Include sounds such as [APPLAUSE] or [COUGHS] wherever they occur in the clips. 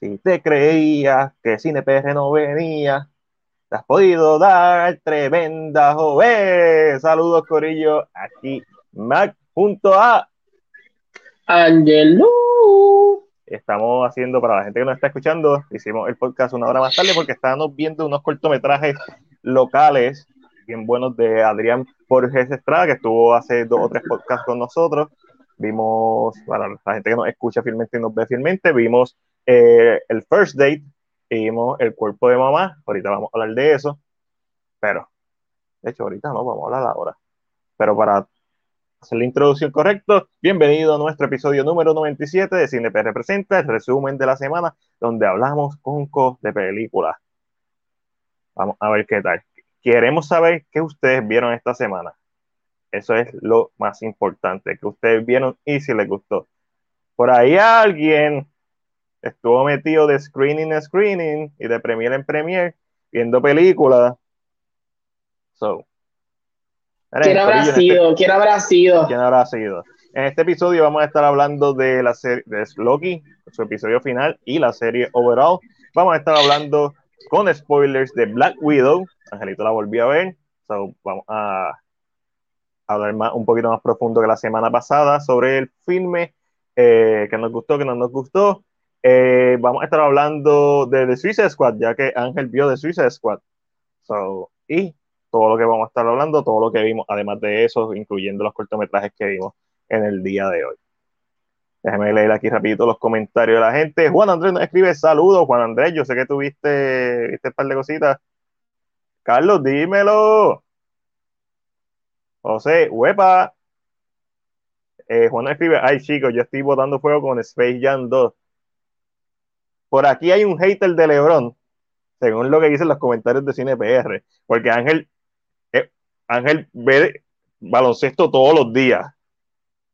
Si te creías que Cine PR no venía, te has podido dar tremenda joven. Saludos, Corillo. Aquí Mac junto a Angelo. Estamos haciendo, para la gente que nos está escuchando, hicimos el podcast una hora más tarde porque estábamos viendo unos cortometrajes locales bien buenos de Adrián Borges Estrada, que estuvo hace dos o tres podcasts con nosotros. Vimos, para la gente que nos escucha fielmente y nos ve fielmente, vimos eh, el First Date y vimos el cuerpo de mamá. Ahorita vamos a hablar de eso, pero, de hecho, ahorita no, vamos a hablar ahora. Pero para hacer la introducción correcta, bienvenido a nuestro episodio número 97 de Cine PR Presenta, el resumen de la semana, donde hablamos con de películas. Vamos a ver qué tal. Queremos saber qué ustedes vieron esta semana. Eso es lo más importante, que ustedes vieron y si les gustó. Por ahí alguien estuvo metido de screening en screening y de premier en premier viendo películas. So, ¿Quién habrá sido? Este, ¿Quién habrá sido? ¿Quién habrá sido? En este episodio vamos a estar hablando de la serie de Loki, su episodio final y la serie overall. Vamos a estar hablando con spoilers de Black Widow. Angelito la volvió a ver. So, vamos a hablar más, un poquito más profundo que la semana pasada sobre el filme eh, que nos gustó, que no nos gustó. Eh, vamos a estar hablando de The Suicide Squad, ya que Ángel vio The Suicide Squad. So, y todo lo que vamos a estar hablando, todo lo que vimos, además de eso, incluyendo los cortometrajes que vimos en el día de hoy. Déjame leer aquí rapidito los comentarios de la gente. Juan Andrés nos escribe saludos. Juan Andrés, yo sé que tuviste viste un par de cositas. Carlos, dímelo. José, huepa. Eh, Juan escribe, ay chicos, yo estoy botando fuego con Space Jam 2. Por aquí hay un hater de Lebron, según lo que dicen los comentarios de Cine PR, porque Ángel, eh, Ángel ve baloncesto todos los días.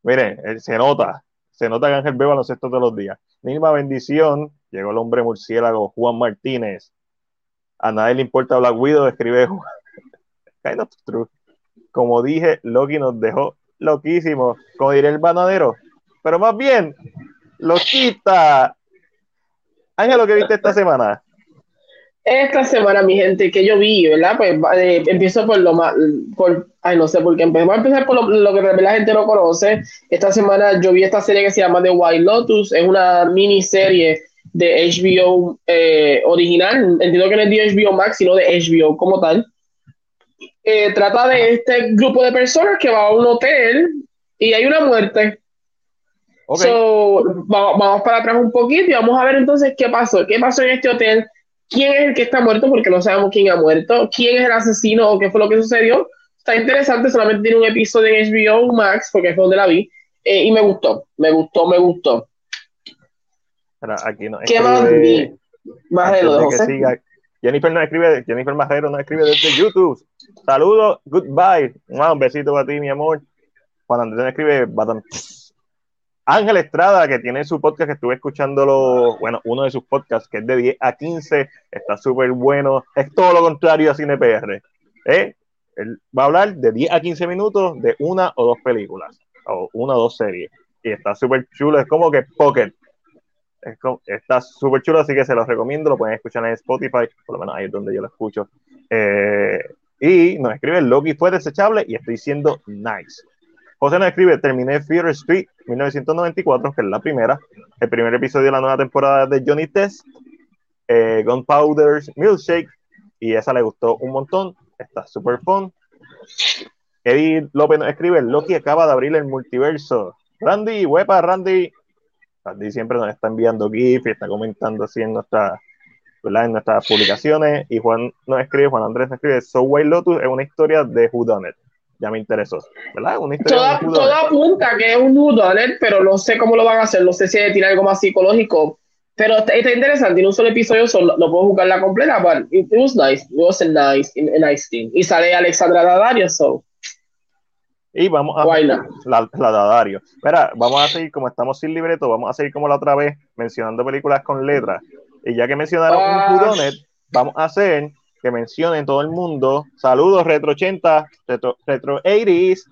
Miren, se nota, se nota que Ángel ve baloncesto todos los días. Misma bendición, llegó el hombre murciélago Juan Martínez. A nadie le importa Black Widow, escribe [LAUGHS] kind of true. Como dije, Loki nos dejó loquísimo, como diría el banadero. Pero más bien, loquita. Ángel, ¿lo que viste esta semana? Esta semana, mi gente, que yo vi, ¿verdad? Pues eh, empiezo por lo más, por, ay, no sé por qué empezar. Voy a empezar por lo, que la gente no conoce. Esta semana yo vi esta serie que se llama The White Lotus, es una miniserie de HBO eh, original, entiendo que no es de HBO Max, sino de HBO como tal. Eh, trata de este grupo de personas que va a un hotel y hay una muerte. So, vamos para atrás un poquito y vamos a ver entonces qué pasó. ¿Qué pasó en este hotel? quién es el que está muerto, porque no sabemos quién ha muerto, quién es el asesino o qué fue lo que sucedió. Está interesante, solamente tiene un episodio en HBO Max, porque fue donde la vi, eh, y me gustó, me gustó, me gustó. aquí no ¿Qué más vi? Más de lo de Jennifer no escribe, Jennifer Majero no escribe desde YouTube. Saludos, goodbye. Un besito para ti, mi amor. Juan Andrés escribe, Ángel Estrada, que tiene su podcast, que estuve escuchándolo, bueno, uno de sus podcasts, que es de 10 a 15, está súper bueno, es todo lo contrario a CinePR. ¿eh? Él va a hablar de 10 a 15 minutos de una o dos películas, o una o dos series, y está súper chulo, es como que Pocket. está súper chulo, así que se los recomiendo, lo pueden escuchar en Spotify, por lo menos ahí es donde yo lo escucho. Eh, y nos escribe, Loki fue desechable y estoy siendo nice. José nos escribe, terminé Fear Street 1994, que es la primera, el primer episodio de la nueva temporada de Johnny Test, eh, Gunpowder's Milkshake, y esa le gustó un montón, está super fun. Eddie López nos escribe, Loki acaba de abrir el multiverso. Randy, huepa, Randy. Randy siempre nos está enviando GIF y está comentando así en, nuestra, nuestras publicaciones. Y Juan nos escribe, Juan Andrés nos escribe, So White Lotus es una historia de Who Done It ya me interesó, ¿verdad? Una historia todo, apunta que es un whodunit, pero no sé cómo lo van a hacer, no sé si tiene algo más psicológico, pero está, interesante, tiene un solo episodio, solo, lo puedo jugar la completa, but it, was nice, it was a nice, a nice thing. Y sale Alexandra Daddario, so. Y vamos a la, la Daddario. Espera, vamos a seguir como estamos sin libreto, vamos a seguir como la otra vez, mencionando películas con letras. Y ya que mencionaron un ah. whodunit, vamos a hacer que mencionen todo el mundo. Saludos, Retro 80, Retro, retro 80s.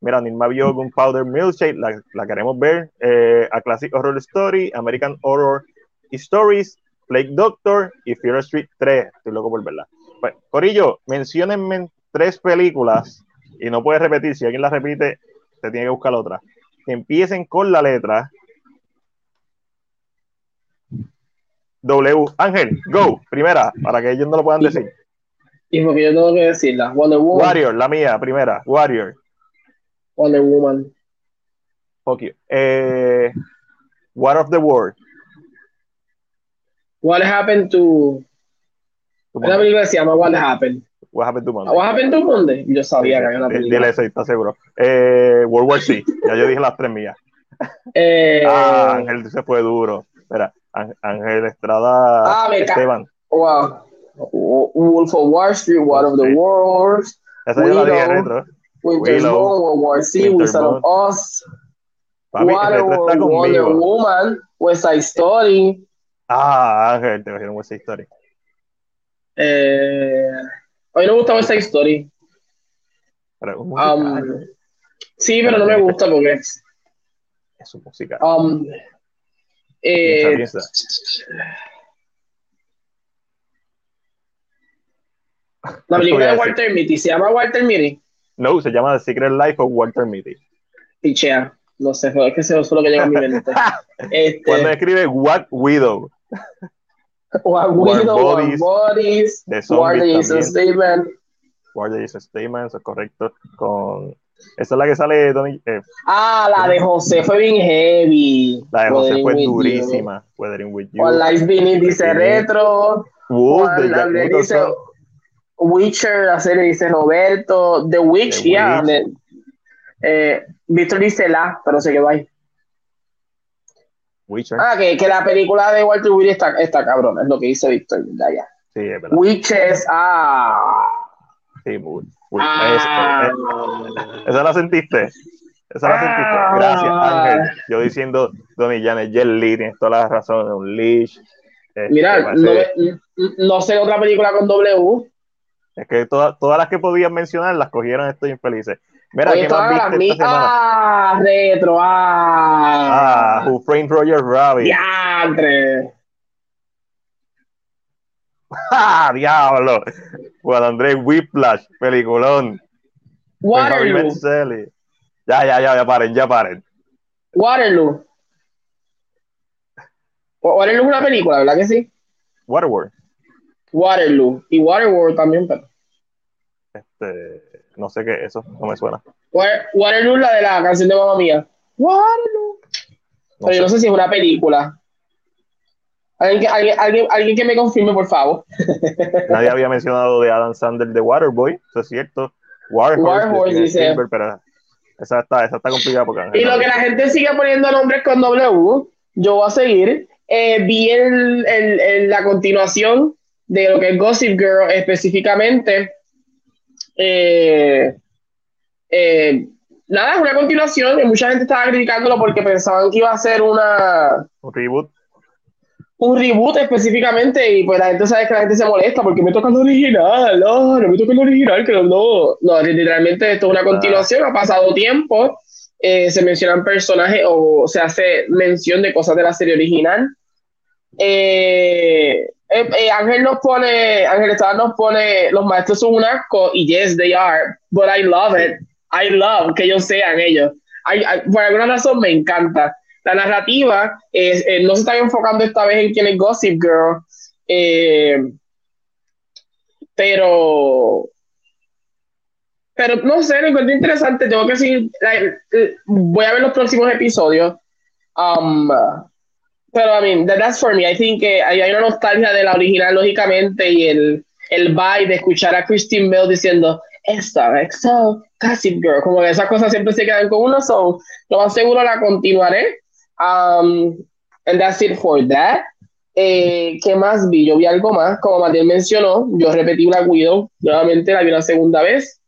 Mira, Nilma vio Gunpowder Milkshake, la, la queremos ver. Eh, a Classic Horror Story, American Horror Stories, Lake Doctor y Fear Street 3. Estoy loco por verla. Pues, Corillo, menciónenme tres películas y no puedes repetir. Si alguien la repite, te tiene que buscar otra. Empiecen con la letra W. Ángel, go, primera, para que ellos no lo puedan decir. Y porque yo tengo que decirla. Wonder Woman. Warrior, la mía, primera. Warrior. Wonder Woman. Fuck you. Eh, War of the World. What happened to. Una película se llama What Happened. What happened to Monday. What happened to Monday. Yo sabía que había una película. Dile eso, está seguro. Eh, World War C. Ya yo dije las tres mías. Eh, Ah, Ángel se fue duro. Espera, Ángel- Estrada Ah, Esteban. wow. Wolf of Wall Street, War of the. Worlds, Esa yo la dije retro. Winter's World War C, Wizard of Oz, Waterworld, Wonder. Woman, West Side Story. Ah, Ángel, te cogieron esa historia. Eh, a mí no me gusta West Side Story. Pero Um, sí, pero no me gusta porque. Es un musical. Um, eh, Piensa, la película de a Walter Mitty se llama Walter Mitty. No, se llama The Secret Life of Walter Mitty. Pichea. No sé, es que eso fue lo que llegó a mi [LAUGHS] mente. Este, Cuando escribe What Widow, War Widow, War Bodies, zombies Jason también. Statement. War Jason Statement, eso es correcto. Con... Esa es la que sale Tony, eh, Ah, la de José fue bien heavy. la de José Weathering fue with You. durísima. Weathering with You. Juan Life Beneath dice retro. De Jack dice. Witcher, la serie dice Roberto. The Witch, The ya. Witch. eh, Víctor dice la, pero se quedó ahí. Witcher. Ah, que, que la película de Walter Willy está, está cabrona, es lo que dice Víctor. Ya, ya. Sí, es verdad. Witches, ah. Sí, Wood. Ah. Esa, esa la sentiste. Esa la Ah. sentiste. Gracias, Ángel. Yo diciendo Donny Janet, Jet Li, tienes toda la razón. Un leash. Este, Mira, no, sé otra película con W. Es que todas todas las que podían mencionar las cogieron estos infelices. Mira, Oye, ¿qué más viste semana? Ah, retro, ah. Ah, Who Framed Roger Rabbit. Diantre. [LAUGHS] ¡Ah, diablo! Juan Andrés Whiplash, peliculón. Waterloo. Ya, ya, ya, ya paren, ya paren. Waterloo. Wa- Waterloo es una película, ¿verdad que sí? Waterworld. Waterloo. Y Waterworld también, pero. Este, no sé qué, eso no me suena. Wa- Waterloo es la de la canción de Mamma Mía. Waterloo. No Pero yo no sé si es una película. Alguien que, alguien, alguien, alguien que me confirme, por favor. [LAUGHS] Nadie había mencionado de Adam Sandler de Waterboy, eso es cierto. Warhorse, Steven dice. Pero esa está, esa está complicada porque Y lo que la gente sigue poniendo nombres con W, yo voy a seguir. Eh, vi el- el- el- la continuación de lo que es Gossip Girl específicamente. Eh, eh, nada, es una continuación. y mucha gente estaba criticándolo porque pensaban que iba a ser una, un reboot. Un reboot específicamente. Y pues la gente sabe que la gente se molesta porque me toca el original. No, no me toca el original, que no. No, no literalmente esto es una continuación. Ha pasado tiempo. eh, se mencionan personajes o se hace mención de cosas de la serie original. Eh, eh, eh, Ángel nos pone, Ángel Estrada nos pone, los maestros son un asco y yes, they are, but I love it. I love que ellos sean ellos. I- I- por alguna razón me encanta. La narrativa es, eh, no se está enfocando esta vez en quién es Gossip Girl, eh, pero pero no sé, lo encuentro interesante. Tengo que decir, voy a ver los próximos episodios. Um, pero, I mean, that- that's for me. I think que hay, hay una nostalgia de la original, lógicamente, y el, el vibe de escuchar a Christine Bell diciendo, esta, so, Gossip Girl, como que esas cosas siempre se quedan con uno, so, lo más seguro la continuaré. Um, and that's it for that. Eh, ¿Qué más vi? Yo vi algo más, como Matías mencionó, yo repetí Black Widow, nuevamente la vi una segunda vez.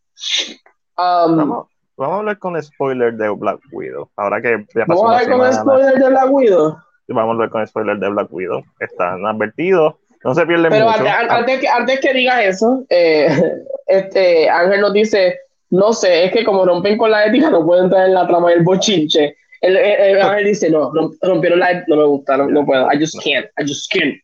Um, Vamos, vamos a hablar con spoiler de Black Widow. Ahora que ya pasó Vamos a ver con spoiler de Black Widow. vamos a hablar con spoiler de Black Widow. Están advertidos, no se pierden Pero mucho. antes, an- antes que, antes que digas eso, eh, [LAUGHS] este, Ángel nos dice, no sé, es que como rompen con la ética no pueden entrar en la trama del bochinche. Él, él, dice, no, rompieron la, no me gusta, no, no puedo, I just can't, I just can't.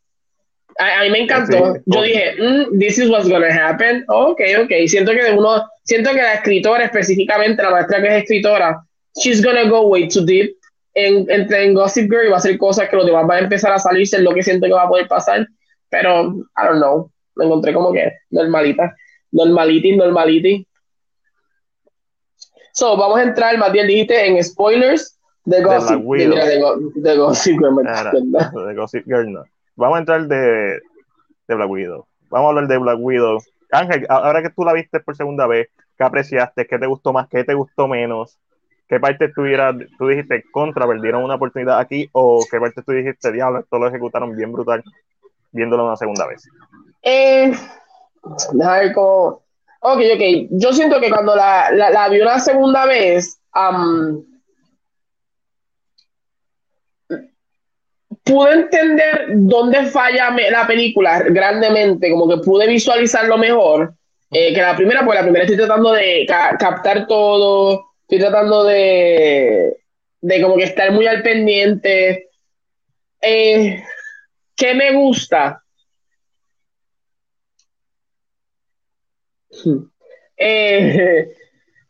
A, a mí me encantó. Yo dije, mm, this is what's gonna happen. Ok, ok. Siento que uno, siento que la escritora específicamente, la maestra que es escritora, she's gonna go way too deep en, en, Gossip Girl y va a hacer cosas que los demás van a empezar a salirse, es lo que siento que va a poder pasar. Pero, I don't know. Me encontré como que normalita. Normality, normality. So, vamos a entrar, bien dijiste, en spoilers de Gossip, de, de, Gossip Girl. de Gossip Girl, no. Vamos a entrar de, de Black Widow. Vamos a hablar de Black Widow. Ángel, ahora que tú la viste por segunda vez, ¿qué apreciaste? ¿Qué te gustó más? ¿Qué te gustó menos? ¿Qué parte tú, tú dijiste contra, perdieron una oportunidad aquí? ¿O qué parte tú dijiste, diablo, esto lo ejecutaron bien brutal, viéndolo una segunda vez? Eh, ver cómo. Ok, ok. Yo siento que cuando la, la, vi una segunda vez, pude entender dónde falla la película grandemente, como que pude visualizarlo mejor eh, que la primera, porque la primera estoy tratando de captar todo, estoy tratando de, de como que estar muy al pendiente. Eh, ¿Qué me gusta? Eh,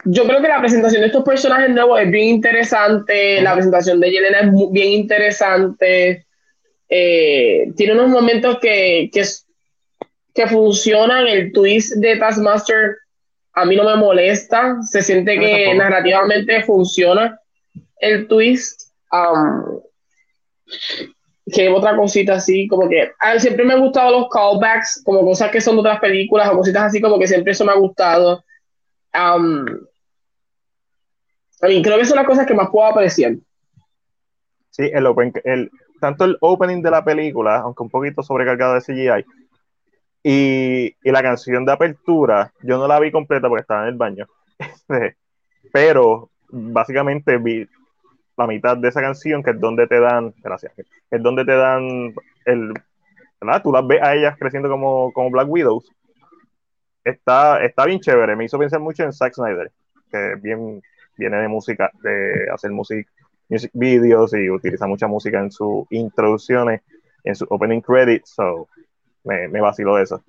yo creo que la presentación de estos personajes nuevos es bien interesante, la presentación de Yelena es bien interesante, eh, tiene unos momentos que, que, que funcionan, el twist de Taskmaster a mí no me molesta, se siente que narrativamente funciona el twist. Um, que otra cosita así, como que siempre me han gustado los callbacks, como cosas que son de otras películas o cositas así, como que siempre eso me ha gustado. Um, creo que son las cosas que más puedo apreciar. Sí, el, open, tanto el opening de la película, aunque un poquito sobrecargado de CGI, y, y, la canción de apertura, yo no la vi completa porque estaba en el baño, [LAUGHS] pero básicamente vi la mitad de esa canción, que es donde te dan, gracias, es donde te dan el, ¿verdad? Tú las ves a ellas creciendo como, como Black Widows. Está, está bien chévere, me hizo pensar mucho en Zack Snyder, que bien viene de música, de hacer música music videos y utiliza mucha música en sus introducciones, en su opening credits, so me, me vaciló eso.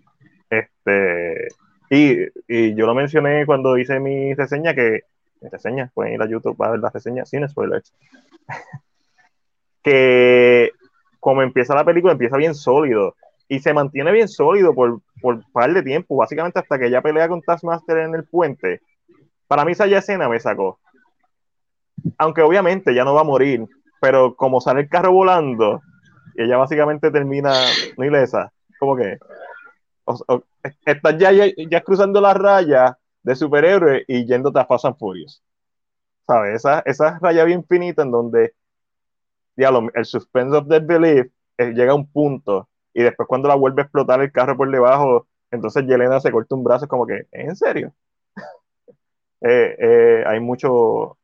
Este, y, y, yo lo mencioné cuando hice mi reseña, que mi reseña, pueden ir a YouTube para ver la reseña sin spoilers, [LAUGHS] que como empieza la película, empieza bien sólido y se mantiene bien sólido por, por un par de tiempo, básicamente hasta que ella pelea con Taskmaster en el puente. Para mí esa escena me sacó aunque obviamente ya no va a morir, pero como sale el carro volando, y ella básicamente termina no ilesa, como que estás ya, ya, cruzando la raya de superhéroe y yéndote a Fast and Furious. ¿Sabes? Esa, esa raya bien finita en donde diablo, el suspense of the belief eh, llega a un punto y después cuando la vuelve a explotar el carro por debajo, entonces Yelena se corta un brazo como que, ¿en serio? Eh, eh, hay mucho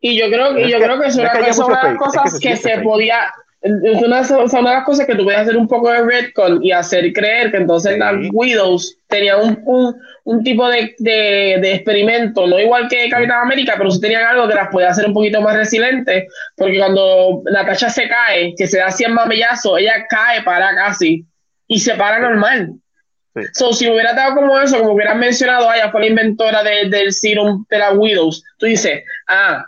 y yo creo, y yo creo que es una, de las cosas que, se, podía, es una, de las cosas que tú puedes hacer un poco de redcon y hacer creer que entonces las Widows tenían un, un, un tipo de, de, de, experimento, no igual que Capitán América, pero sí tenían algo que las podía hacer un poquito más resilientes, porque cuando Natasha se cae, que se da 100 mamellazos, ella cae para casi y se para normal. So, si hubiera dado como eso, como hubieran mencionado, ella fue la inventora del serum de las Widows, tú dices, ah,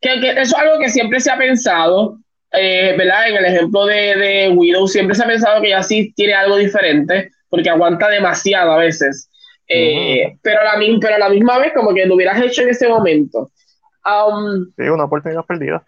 que, eso es algo que siempre se ha pensado, eh, ¿verdad? En el ejemplo de, de Widows, siempre se ha pensado que ella sí tiene algo diferente, porque aguanta demasiado a veces. Eh, pero, a la, pero a la misma vez, como que lo hubieras hecho en ese momento. Um, sí, una oportunidad perdida.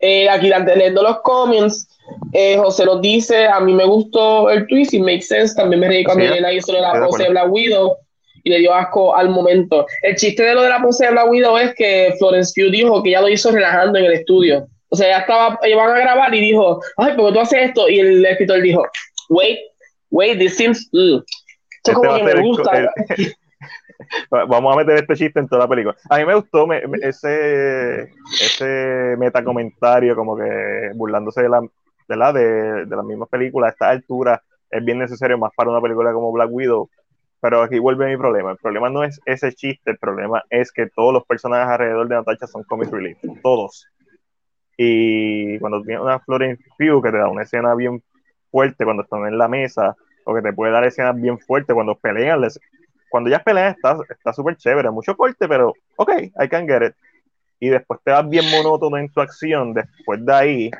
Eh, aquí leyendo los comments, eh, José nos dice, a mí me gustó el twist y makes sense, también me reí cuando Elena hizo la pose de Black Widow y le dio asco al momento. El chiste de lo de la pose de Black Widow es que Florence Pugh dijo que ya lo hizo relajando en el estudio. O sea, ya estaba, iban a grabar y dijo, ay, ¿por qué tú haces esto? Y el escritor dijo, wait, wait, this seems... Mm. Esto como que me gusta. [LAUGHS] [LAUGHS] Vamos a meter este chiste en toda la película. A mí me gustó ese, ese metacomentario, como que burlándose de la, de, de, las mismas películas a esta altura. Es bien necesario más para una película como Black Widow, Pero aquí vuelve mi problema. El problema no es ese chiste, el problema es que todos los personajes alrededor de Natasha son comic relief. Todos. Y cuando tienes una Florence Pugh que te da una escena bien fuerte cuando están en la mesa, o que te puede dar escenas bien fuertes cuando pelean. Les, cuando ya pelean está súper chévere, mucho corte, pero ok, I can get it. Y después te vas bien monótono en tu acción, después de ahí,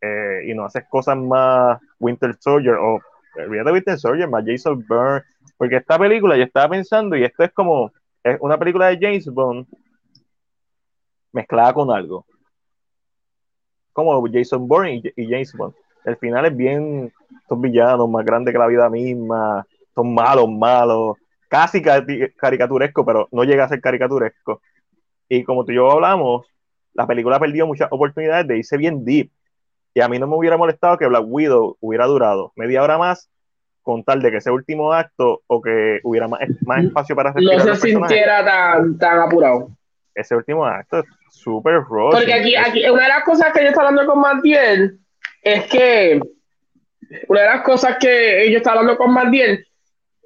eh, y no haces cosas más Winter Soldier o olvídate Winter Soldier, más Jason Byrne, porque esta película yo estaba pensando, y esto es como, es una película de James Bond mezclada con algo. Como Jason Bourne y, James Bond. El final es bien, son villanos más grandes que la vida misma, son malos, malos, casi caricaturesco, pero no llega a ser caricaturesco. Y como tú y yo hablamos, la película ha perdido muchas oportunidades de irse bien deep. Y a mí no me hubiera molestado que Black Widow hubiera durado media hora más con tal de que ese último acto o que hubiera más, más espacio para respirar. No se sintiera tan, tan apurado. Ese último acto es súper rojo. Porque aquí, aquí, una de las cosas que yo estaba hablando con Mandiel es que una de las cosas que yo estaba hablando con Mandiel,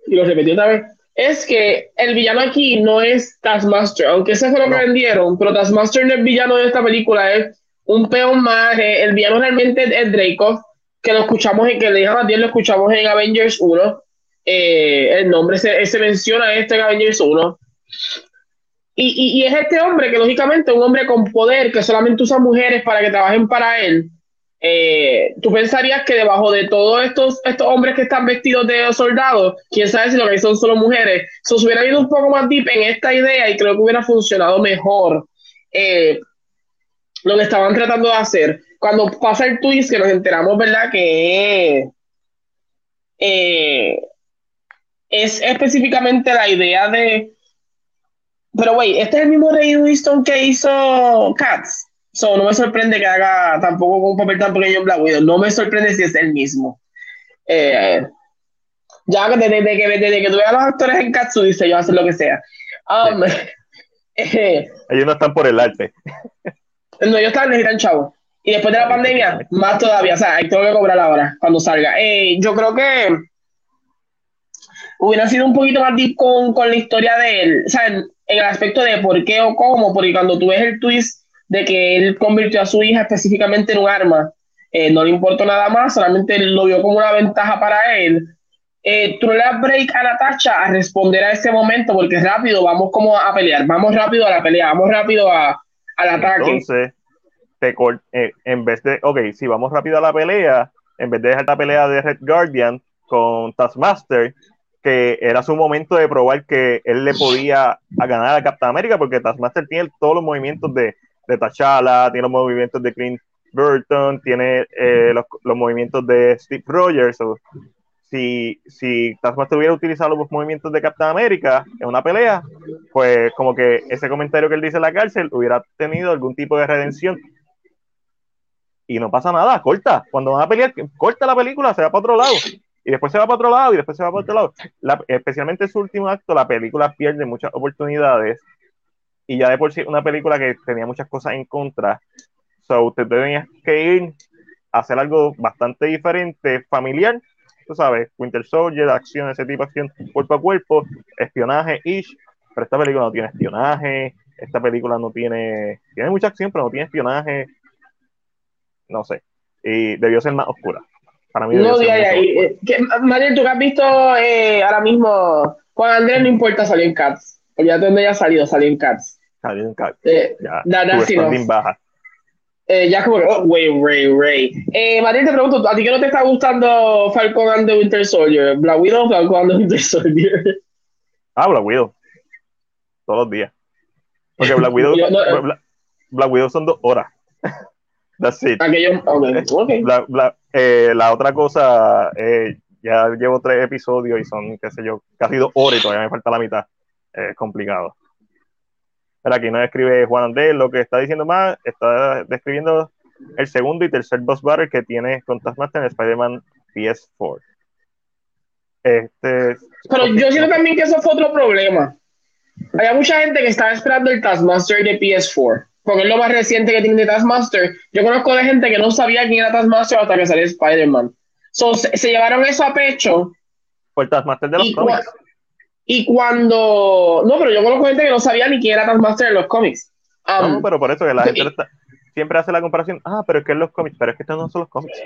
y lo repetí otra vez, es que el villano aquí no es Taskmaster, aunque ese fue lo que vendieron, pero Taskmaster no es villano de esta película, es un peón más. Eh, el villano realmente es Draco que lo escuchamos en que le dije a lo escuchamos en Avengers 1. Eh, el nombre se, se, menciona este en Avengers 1. Y, y, es este hombre que, lógicamente, un hombre con poder que solamente usa mujeres para que trabajen para él. Eh, tú pensarías que debajo de todos estos, estos hombres que están vestidos de soldados, quién sabe si lo que son solo mujeres, se hubiera ido un poco más deep en esta idea y creo que hubiera funcionado mejor eh, lo que estaban tratando de hacer cuando pasa el twist que nos enteramos, ¿verdad? Que eh, es específicamente la idea de... Pero, güey, este es el mismo Ray Winston que hizo Cats. So, no me sorprende que haga tampoco un papel tan pequeño en Black Widow. No me sorprende si es el mismo. Eh, ya desde, que, desde que tuve a los actores en Cats, dice yo hacer lo que sea. Um, [LAUGHS] eh, ellos no están por el arte. [LAUGHS] no, ellos están necesitan chavo. Y después de la pandemia, más todavía. O sea, hay tengo que cobrar ahora, cuando salga. Eh, yo creo que hubiera sido un poquito más deep con, con la historia de él. O sea, en, el aspecto de por qué o cómo, porque cuando tú ves el twist de que él convirtió a su hija específicamente en un arma, eh, no le importó nada más, solamente lo vio como una ventaja para él. Eh, tú le das break a Natasha a responder a ese momento, porque rápido, vamos como a pelear, vamos rápido a la pelea, vamos rápido a, al ataque. Entonces, eh, en vez de, ok, si vamos rápido a la pelea, en vez de dejar la pelea de Red Guardian con Taskmaster, que era su momento de probar que él le podía ganar a Captain América, porque Taskmaster tiene todos los movimientos de, de T'Challa, tiene los movimientos de Clint Burton, tiene eh, los, los, movimientos de Steve Rogers. si, si Taskmaster hubiera utilizado los movimientos de Captain América en una pelea, pues como que ese comentario que él dice en la cárcel hubiera tenido algún tipo de redención y no pasa nada, corta. Cuando van a pelear, corta la película, se va para otro lado. Y después se va para otro lado y después se va para otro lado. especialmente en su último acto, la película pierde muchas oportunidades. Y ya de por sí, una película que tenía muchas cosas en contra. So, usted tenía que ir a hacer algo bastante diferente, familiar. Tú sabes, Winter Soldier, acción, ese tipo de acción cuerpo a cuerpo, espionaje, ish. Pero esta película no tiene espionaje. Esta película no tiene. Tiene mucha acción, pero no tiene espionaje no sé. Y debió ser más oscura. Para mí no, ya, ya. Eh, tú que has visto eh, ahora mismo, Juan Andrés no importa, salió en Cats. Ya donde ya ha salido, salió en Cats. Salió en Cats. Eh, ya, baja. Eh, ya como, oh, way, Ray, Ray. Eh, te pregunto, ¿a ti qué no te está gustando Falcon and the Winter Soldier? ¿Black Widow o Falcon and the Winter Soldier? Ah, Black Widow. Todos los días. Porque Black Widow, [LAUGHS] Black Widow son dos horas. That's it. Eh, la, otra cosa, eh, ya llevo tres episodios y son, qué sé yo, casi dos horas y todavía me falta la mitad. Es complicado. Pero aquí no escribe Juan Andrés, lo que está diciendo más, está describiendo el segundo y tercer boss battle que tiene con Taskmaster en Spider-Man PS4. Este, Pero yo siento también que eso fue otro problema. Había mucha gente que estaba esperando el Taskmaster de PS4 porque es lo más reciente que tiene de Taskmaster. Yo conozco de gente que no sabía quién era Taskmaster hasta que salió Spider-Man. So, se, llevaron eso a pecho. Por Taskmaster de los cómics. Y cuando. No, pero yo conozco gente que no sabía ni quién era Taskmaster en los cómics. Um, no, pero por eso que la gente siempre hace la comparación. Ah, pero es que en los cómics, pero es que estos no son los cómics.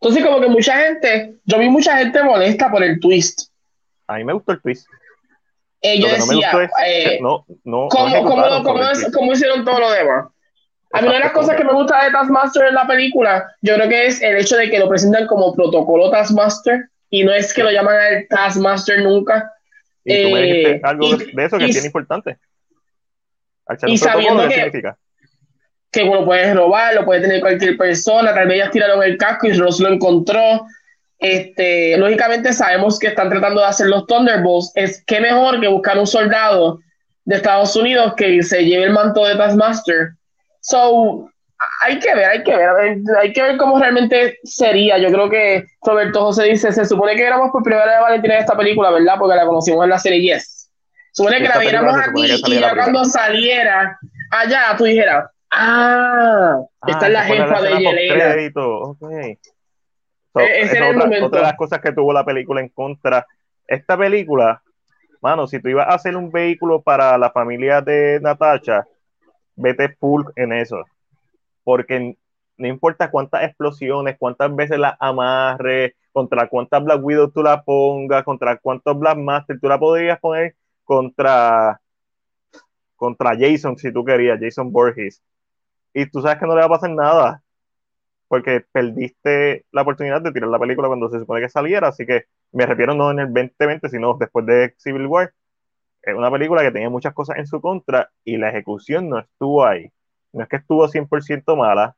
Entonces, como que mucha gente. Yo vi mucha gente molesta por el twist. A mí me gustó el twist. Eh, yo decía, eh, no, no, ¿cómo, cómo, cómo, hicieron todo lo demás? A mí una de las cosas que me gusta de Taskmaster en la película, yo creo que es el hecho de que lo presentan como protocolo Taskmaster y no es que lo llaman el Taskmaster nunca. Y tú me dijiste eh, algo de eso que es bien importante. y sabiendo que, significa? que lo puedes robar, lo puede tener cualquier persona, tal vez ellas tiraron el casco y Ross lo encontró. Este, lógicamente sabemos que están tratando de hacer los Thunderbolts. Es que mejor que buscar un soldado de Estados Unidos que se lleve el manto de Taskmaster. So, hay que ver, hay que ver, hay que ver cómo realmente sería. Yo creo que Roberto José dice, se supone que éramos por primera vez Valentina en esta película, ¿verdad? Porque la conocimos en la serie Yes. Supone que la viéramos aquí y ya cuando saliera allá tú dijeras, ah, esta es la jefa de Yelena. Okay. E-, esa es otra, otra de las cosas que tuvo la película en contra. Esta película, mano, si tú ibas a hacer un vehículo para la familia de Natasha, vete full en eso porque no importa cuántas explosiones, cuántas veces la amarre, contra cuántas Black Widow tú la pongas, contra cuántos Black Master tú la podrías poner contra, contra Jason, si tú querías, Jason Borges. Y tú sabes que no le va a pasar nada, porque perdiste la oportunidad de tirar la película cuando se supone que saliera, así que me refiero no en el 2020, sino después de Civil War. Es una película que tenía muchas cosas en su contra y la ejecución no estuvo ahí no es que estuvo 100% mala,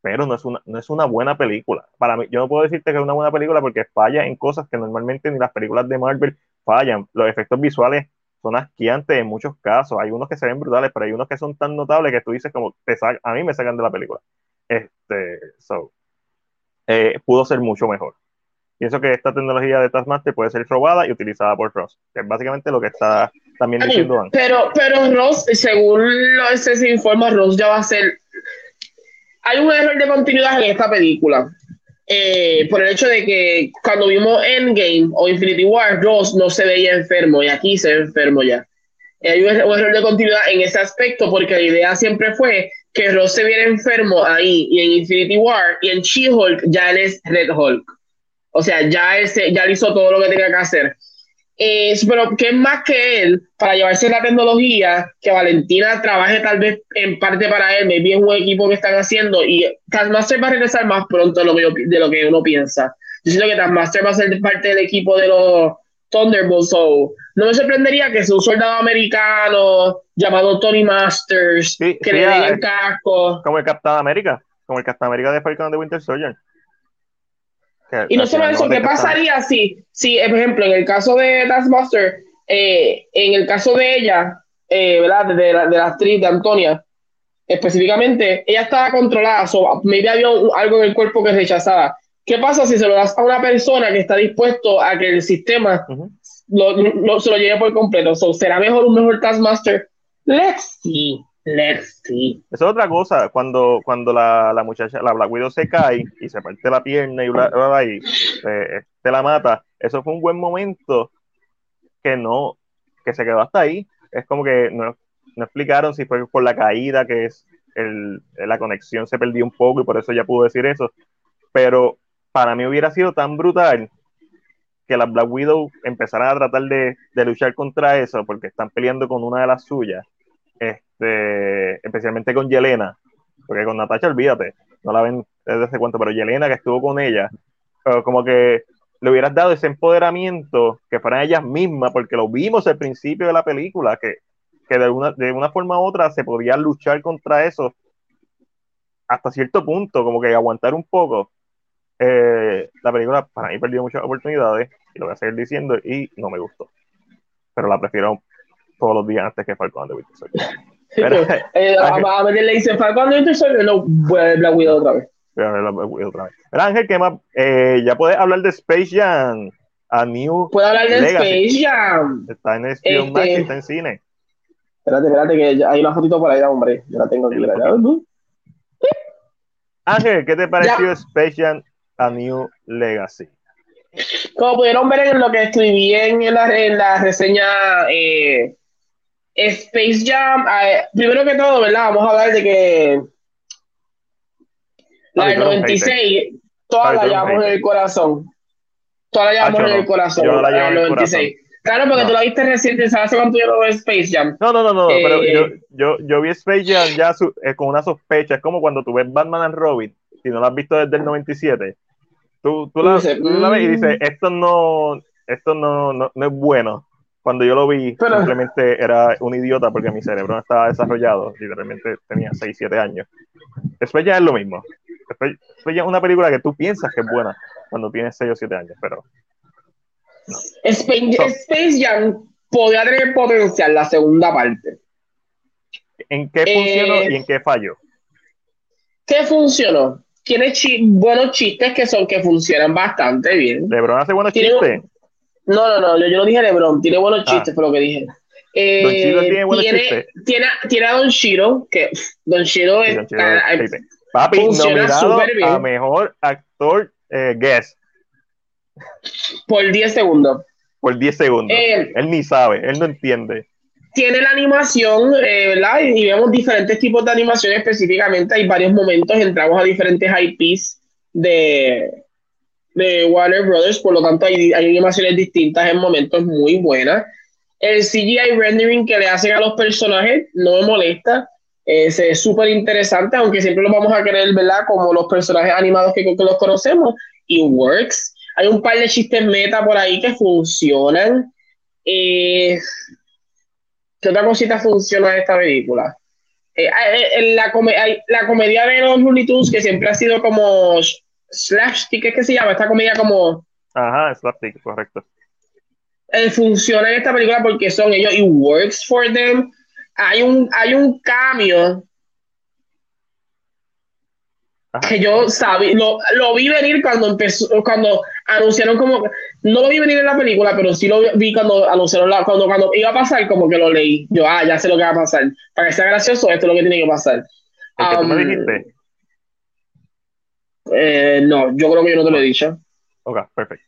pero no es, una, no es una buena película. Para mí, yo no puedo decirte que es una buena película porque falla en cosas que normalmente ni las películas de Marvel fallan. Los efectos visuales son asquiantes en muchos casos. Hay unos que se ven brutales, pero hay unos que son tan notables que tú dices como, te a mí me sacan de la película. Este, so, eh, pudo ser mucho mejor. Pienso que esta tecnología de Taskmaster puede ser robada y utilizada por Ross, que es básicamente lo que está también diciendo antes. Pero, pero Ross, según lo, este se informa, Ross ya va a ser. Hay un error de continuidad en esta película. Eh, por el hecho de que cuando vimos Endgame o Infinity War, Ross no se veía enfermo y aquí se ve enfermo ya. Hay un, error de continuidad en ese aspecto porque la idea siempre fue que Ross se viera enfermo ahí y en Infinity War y en She-Hulk ya él es Red Hulk. O sea, ya él, ya hizo todo lo que tenía que hacer. Eh, pero ¿qué es más que él para llevarse la tecnología? Que Valentina trabaje tal vez en parte para él, maybe es un equipo que están haciendo y Taskmaster va a regresar más pronto de lo que, de lo que uno piensa. Yo siento que Taskmaster va a ser parte del equipo de los Thunderbolts. So, no me sorprendería que sea un soldado americano llamado Tony Masters, que le den el casco. Como el Capitán América, como el Capitán América de Falcon de Winter Soldier y no solo eso, ¿qué pasaría si, si, por ejemplo, en el caso de Taskmaster, eh, en el caso de ella, eh, ¿verdad? De, la, de la actriz de Antonia, específicamente, ella estaba controlada, so, maybe había algo en el cuerpo que rechazaba. ¿Qué pasa si se lo das a una persona que está dispuesto a que el sistema lo, se lo lleve por completo? ¿Será mejor un mejor Taskmaster? Let's see. See. Esa es otra cosa, cuando, cuando la, la, muchacha, la Black Widow se cae y se parte la pierna y, bla, bla, y eh, te la mata, eso fue un buen momento que no, que se quedó hasta ahí. Es como que no, no explicaron si fue por la caída, que es el, la conexión se perdió un poco y por eso ya pudo decir eso. Pero para mí hubiera sido tan brutal que las Black Widow empezaran a tratar de, de luchar contra eso porque están peleando con una de las suyas este, especialmente con Yelena, porque con Natasha, olvídate, no la ven desde ese cuento, pero Yelena que estuvo con ella, como que le hubieras dado ese empoderamiento que fueran ellas mismas, porque lo vimos al principio de la película, que, que de, una, de una forma u otra se podía luchar contra eso hasta cierto punto, como que aguantar un poco. Eh, la película para mí perdió muchas oportunidades, y lo voy a seguir diciendo, y no me gustó. Pero la prefiero todos los días antes que Falcon de Winter Pero, [LAUGHS] eh, a, a le dice Falcon de Winter Soldier, no, voy a ver Black Widow otra vez. Voy a ver Black Widow otra vez. Pero Ángel, ¿qué más? Eh, ya puedes hablar de Space Jam. A New Puedo hablar de Space Jam. Está en este... Max y está en cine. Espérate, espérate, que hay una fotito por ahí, hombre. Yo la tengo aquí. Ángel, ¿qué te pareció Space Jam A New Legacy? Como pudieron ver en lo que escribí en la, en la reseña eh, Space Jam, eh, primero que todo, ¿verdad? Vamos a hablar de que la del 96, todas la llevamos en el corazón. Todas la llevamos en el corazón. Yo la llevo en el 96. Claro, porque tú la viste reciente, ¿sabes cuánto yo lo veo Space Jam? No, no, no, no, pero eh, yo, yo, yo, vi Space Jam ya con una sospecha, es como cuando tú ves Batman and Robin, si no la has visto desde el 97, tú, tú, la, la, ves y dices, mm". esto no, esto no, no, no es bueno cuando yo lo vi, simplemente era un idiota porque mi cerebro no estaba desarrollado, literalmente tenía 6, 7 años. Después ya es lo mismo. Después, ya es una película que tú piensas que es buena cuando tienes 6 o 7 años, pero. Space, Jam podría tener potencial la segunda parte. ¿En qué funcionó y en eh, qué falló? ¿Qué funcionó? Tiene buenos chistes que son que funcionan bastante bien. ¿Lebron hace buenos chistes? No, no, no, yo, yo no dije LeBron, tiene buenos ah. chistes, por lo que dije. Eh, Don Shiro tiene buenos tiene, chistes. Tiene, tiene, a Don Shiro, que Don Shiro es. Don Papi, nominado a mejor actor eh, guest. Por 10 segundos. Por 10 segundos. Eh, él ni sabe, él no entiende. Tiene la animación, eh, ¿verdad? Y vemos diferentes tipos de animación específicamente. Hay varios momentos, entramos a diferentes IPs de, de Warner Brothers, por lo tanto hay, hay animaciones distintas en momentos muy buenas. El CGI rendering que le hacen a los personajes no me molesta, es súper interesante, aunque siempre lo vamos a querer, ¿verdad? Como los personajes animados que, que los conocemos, y works. Hay un par de chistes meta por ahí que funcionan. Eh, ¿Qué otra cosita funciona en esta película? Eh, eh, la, la comedia de los Looney Tunes, que siempre ha sido como slapstick, ¿qué se llama? Esta comedia como... Ajá, slapstick, correcto. Eh, funciona en esta película porque son ellos y works for them. Hay un, hay un cambio que yo sabía, lo, lo, vi venir cuando empezó, cuando anunciaron como, no lo vi venir en la película, pero sí lo vi cuando anunciaron la, cuando, cuando iba a pasar, como que lo leí. Yo, ah, ya sé lo que va a pasar. Para que sea gracioso, esto es lo que tiene que pasar. Um, me dijiste? Eh, no, yo creo que yo no te lo he dicho. Ok, perfecto.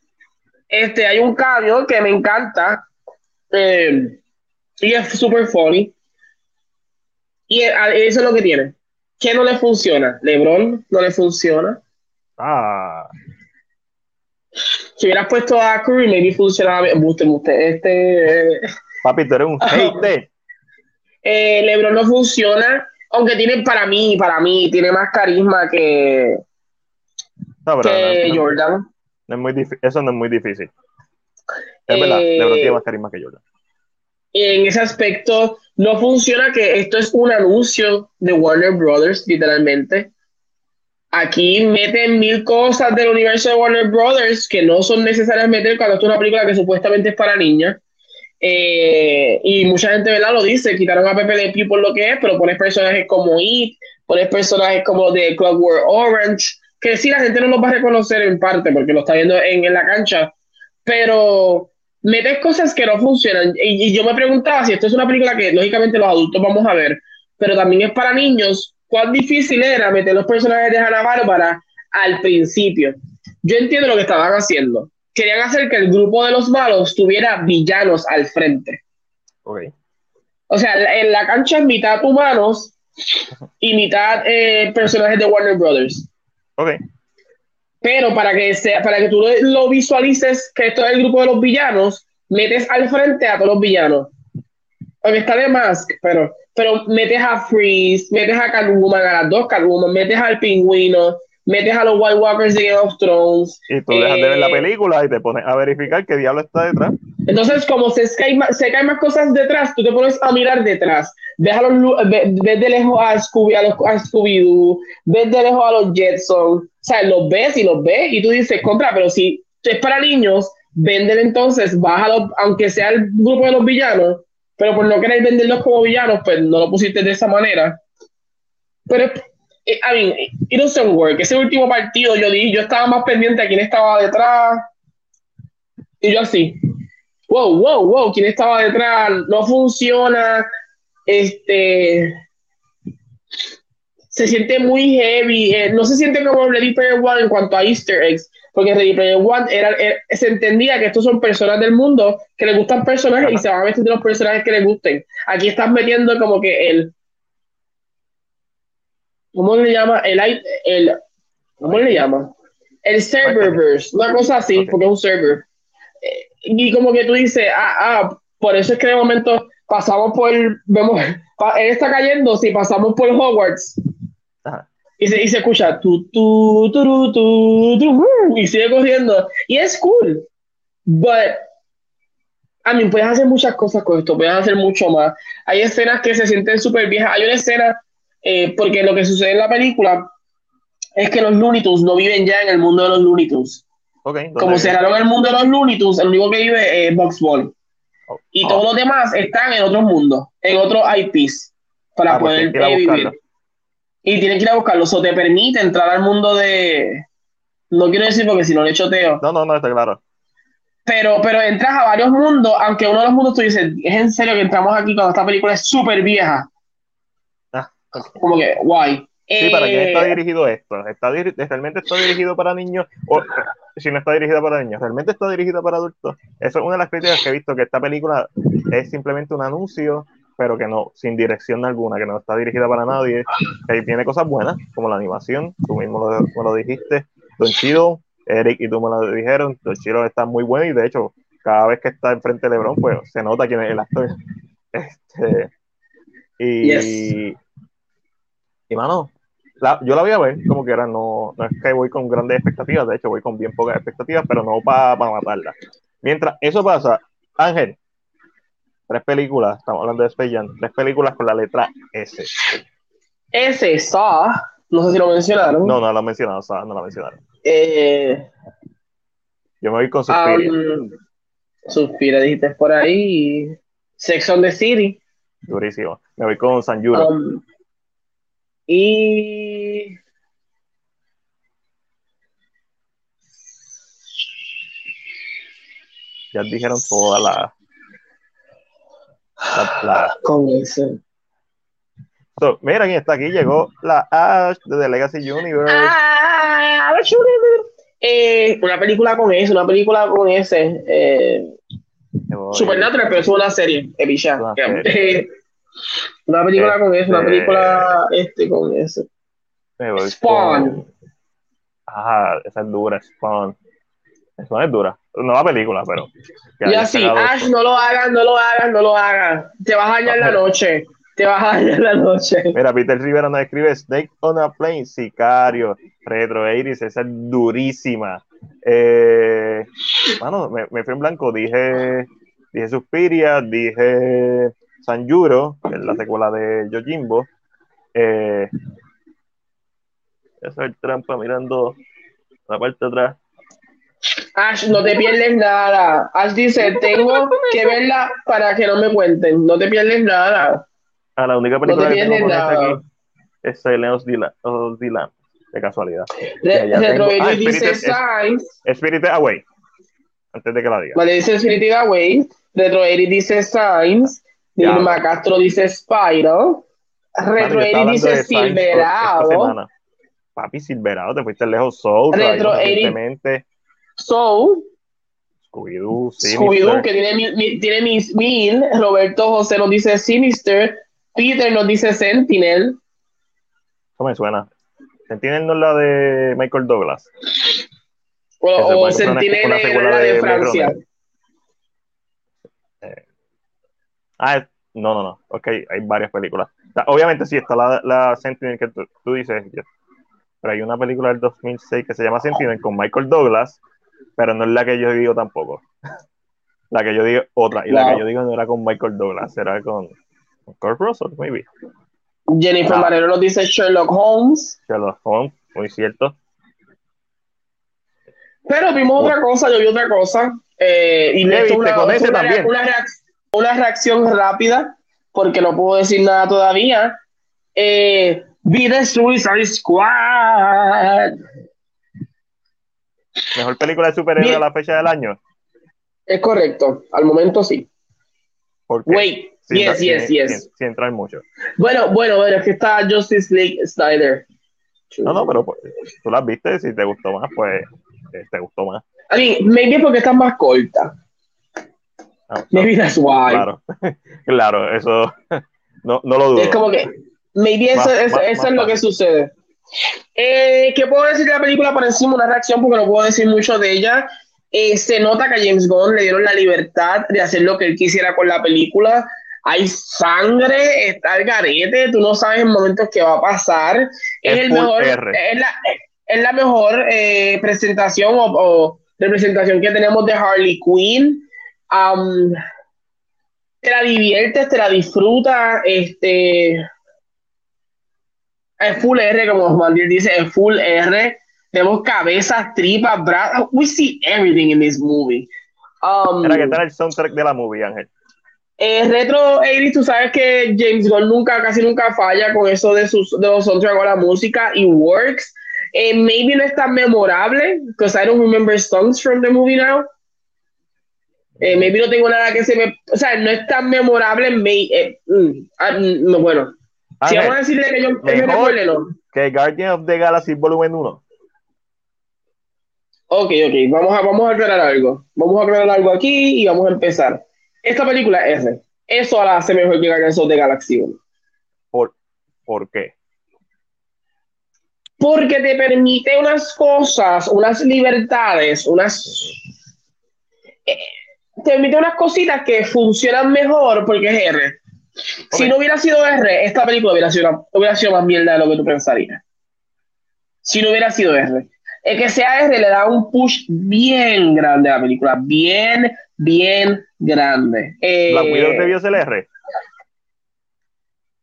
Este, hay un cambio que me encanta eh, y es super funny. Y eso es lo que tiene. ¿Qué no le funciona? LeBron no le funciona. Ah. Si hubieras puesto a Curry, maybe funcionaba. Usted, usted, este. Papi, tú eres un [LAUGHS] hate. Eh, LeBron no funciona, aunque tiene para mí, para mí, tiene más carisma que, que Jordan. No es muy eso no es muy difícil. Es verdad, LeBron tiene más carisma que Jordan. En ese aspecto, no funciona que esto es un anuncio de Warner Brothers, literalmente. Aquí meten mil cosas del universo de Warner Brothers que no son necesarias meter cuando es una película que supuestamente es para niñas. Eh, y mucha gente ¿verdad? lo dice, quitaron a Pepe Le Pew por lo que es, pero pones personajes como It, pones personajes como de Clockwork Orange, que sí la gente no los va a reconocer en parte porque lo está viendo en, en la cancha, pero metes cosas que no funcionan. Y, yo me preguntaba si esto es una película que lógicamente los adultos vamos a ver, pero también es para niños, cuán difícil era meter los personajes de Hanna Bárbara al principio. Yo entiendo lo que estaban haciendo. Querían hacer que el grupo de los malos tuviera villanos al frente. Okay. O sea, en la cancha es mitad humanos y mitad eh, personajes de Warner Brothers. Ok. Pero para que, sea, para que tú lo visualices, que esto es el grupo de los villanos, metes al frente a todos los villanos. Aunque está de Mask, pero, pero metes a Freeze, metes a Catwoman, a las dos Catwoman, metes al pingüino, metes a los White Walkers de Game of Thrones. Y tú dejas de ver la eh, película y te pones a verificar qué diablo está detrás. Entonces, como se más, se caen más cosas detrás, tú te pones a mirar detrás. Ves, de lejos a Scooby, a, Scooby-Doo, ves de lejos a los Jetsons. O sea, los ves y los ves y tú dices, compra, pero si es para niños, venden entonces, bájalo, aunque sea el grupo de los villanos, pero por no querer venderlos como villanos, pues no lo pusiste de esa manera. Pero I mean, it doesn't work. Ese último partido yo di, yo estaba más pendiente a quién estaba detrás. Y yo así, wow, wow, wow, quién estaba detrás, no funciona. Este se siente muy heavy. Eh, no se siente como Ready Player One en cuanto a Easter eggs, porque Ready Player One era, se entendía que estos son personas del mundo que les gustan personajes y se van a vestir de los personajes que les gusten. Aquí estás metiendo como que el. ¿Cómo le llama? El. el ¿Cómo le llama? El serververse, una cosa así, porque es un server. Eh, y como que tú dices, ah, ah, por eso es que de momento pasamos por. Vemos, [LAUGHS] él está cayendo si pasamos por Hogwarts. Y se, y se escucha tu, tu, tu, tu, tu, y sigue corriendo. Y es cool. But, a mí, puedes hacer muchas cosas con esto, puedes hacer mucho más. Hay escenas que se sienten súper viejas. Hay una escena, eh, porque lo que sucede en la película es que los Looney Tunes no viven ya en el mundo de los Looney Tunes. Okay, Como cerraron el mundo de los Looney Tunes, el único que vive es Bunny. Oh, y oh. todos los demás están en otros mundos, en otros IPs, para ah, pues poder eh, vivir y tienes que ir a buscarlo. Eso te permite entrar al mundo de. No quiero decir porque si no le choteo. No, no, no, está claro. Pero, pero entras a varios mundos, aunque uno de los mundos tú dices, es en serio que entramos aquí cuando esta película es súper vieja. Como que, guay. Sí, ¿para quién está eh, dirigido esto? ¿Está ¿Realmente está dirigido para niños? O si no está dirigida para niños, ¿realmente está dirigida para adultos? Eso es una de las críticas que he visto, que esta película es simplemente un anuncio pero que no, sin dirección alguna, que no está dirigida para nadie, que tiene cosas buenas, como la animación, tú mismo lo, me lo dijiste, Don Chido, Eric y tú me lo dijeron, Don Chido está muy bueno y de hecho, cada vez que está enfrente de LeBron, pues se nota quién es el actor. [LAUGHS] Este, y, y mano, yo la voy a ver como que era, no, no es que voy con grandes expectativas, de hecho voy con bien pocas expectativas, pero no para matarla. Mientras eso pasa, Ángel, tres películas, estamos hablando de Space Jam, tres películas con la letra S. S, Saw, no sé si lo mencionaron. No, no lo mencionado, Saw, no lo mencionaron. Eh, Yo me voy con Suspiria. Um, Suspiria, dijiste por ahí. Sex on the City. Durísimo. Me voy con San Yuro. Um, y. Ya dijeron todas las con eso. mira quién está aquí, llegó la Ash de The Legacy Universe. Ah, eh, una película con eso, una película con ese. Eh, Supernatural, pero es una serie, Una, serie. Una película con eso, una este, película este con eso. Spawn. Ajá, esa es dura, Spawn. Spawn es dura nueva película, pero. Y así, Ash, no lo hagan, no lo hagan, no lo hagan. Te vas a dañar la noche. Te vas a dañar la noche. Mira, Peter Rivera nos escribe Snake on a Plane, Sicario, Retro 80 esa es durísima. Eh, bueno, me, me, fui en blanco, dije, dije Suspiria, dije San Yuro, que es la secuela de Yojimbo. Eh, eso es el trampa mirando la parte de atrás. Ash, no te pierdes nada. Ash dice, tengo que verla para que no me cuenten. No te pierdes nada. Ah, la única película no te que aquí es Silence of Dylan, de casualidad. Retro ah, dice Signs. Spirit Away. Antes de que la diga. Vale, dice Spirit Away. Retro dice Signs. Irma Castro dice Spiral. Retro dice Silverado. Papi, Silverado, te fuiste lejos. Soul, Retro So, Scooby-Doo, Scooby-Doo, que tiene, tiene mis mil. Roberto José nos dice Sinister. Peter nos dice Sentinel. ¿Cómo me suena? Sentinel no es la de Michael Douglas. O, Sentinel es la de, Francia. Ah, no, no, no. Ok, hay varias películas. Obviamente sí está la, la Sentinel que tú, dices, pero hay una película del 2006 que se llama Sentinel con Michael Douglas pero no es la que yo digo tampoco. [LAUGHS] La que yo digo, otra. Y la que yo digo no era con Michael Douglas, era con, Kurt Russell, maybe. Jennifer ah. Marero nos dice Sherlock Holmes. Sherlock Holmes, muy cierto. Pero vimos otra cosa, yo vi otra cosa. Eh, y me una, con ese una, también? Una, reacción rápida, porque no puedo decir nada todavía. Eh, vi The Suicide Squad. ¿Mejor película de superhéroes a la fecha del año? Es correcto, al momento sí. Wait, yes, yes, yes. Sin, entrar mucho. Bueno, bueno, bueno, es que está Justice League Snyder. No, no, pero pues, tú las viste, si te gustó más, pues eh, te gustó más. I mean, maybe porque está más corta. Ah, [LAUGHS] Maybe that's why. claro, [LAUGHS] claro, eso [LAUGHS] no, no lo dudo. Es como que, maybe eso, Más- eso- más- eso más es lo que sucede. Eh, ¿Qué puedo decir de la película por encima? Una reacción, porque no puedo decir mucho de ella. Eh, se nota que a James Gunn le dieron la libertad de hacer lo que él quisiera con la película. Hay sangre, está el garete, tú no sabes en momentos qué va a pasar. Es, Es el mejor, es la, es la mejor eh, presentación o, o representación que tenemos de Harley Quinn. Am, te la diviertes, te la disfrutas, este es full R, como Mandir dice, es full R. Tenemos cabezas, tripas, brazos. We see everything in this movie. Um, Era que tal el soundtrack de la movie, Ángel. eh, retro 80 tú sabes que James Gunn nunca, casi nunca falla con eso de, sus, de los soundtracks o la música y works. Eh, maybe no es tan memorable, because I don't remember songs from the movie now. Eh, maybe no tengo nada que se me. O sea, no es tan memorable. Eh, mm, ah, mm, no, bueno, si vamos a decirle que yo, que mejor- recuerde, no. que Guardian of the Galaxy Volumen 1. Ok, ok, vamos a, vamos a aclarar algo. Vamos a aclarar algo aquí y vamos a empezar. Esta película es. Eso la hace mejor que Guardians of the Galaxy 1. ¿Por, ¿Por qué? Porque te permite unas cosas, unas libertades, unas. eh, te permite unas cositas que funcionan mejor porque es R. Si no hubiera sido R, esta película hubiera sido, hubiera sido más mierda de lo que tú pensarías. Si no hubiera sido R. El que sea R le da un push bien grande a la película. Bien, bien grande. Eh, Black Widow debió ser R.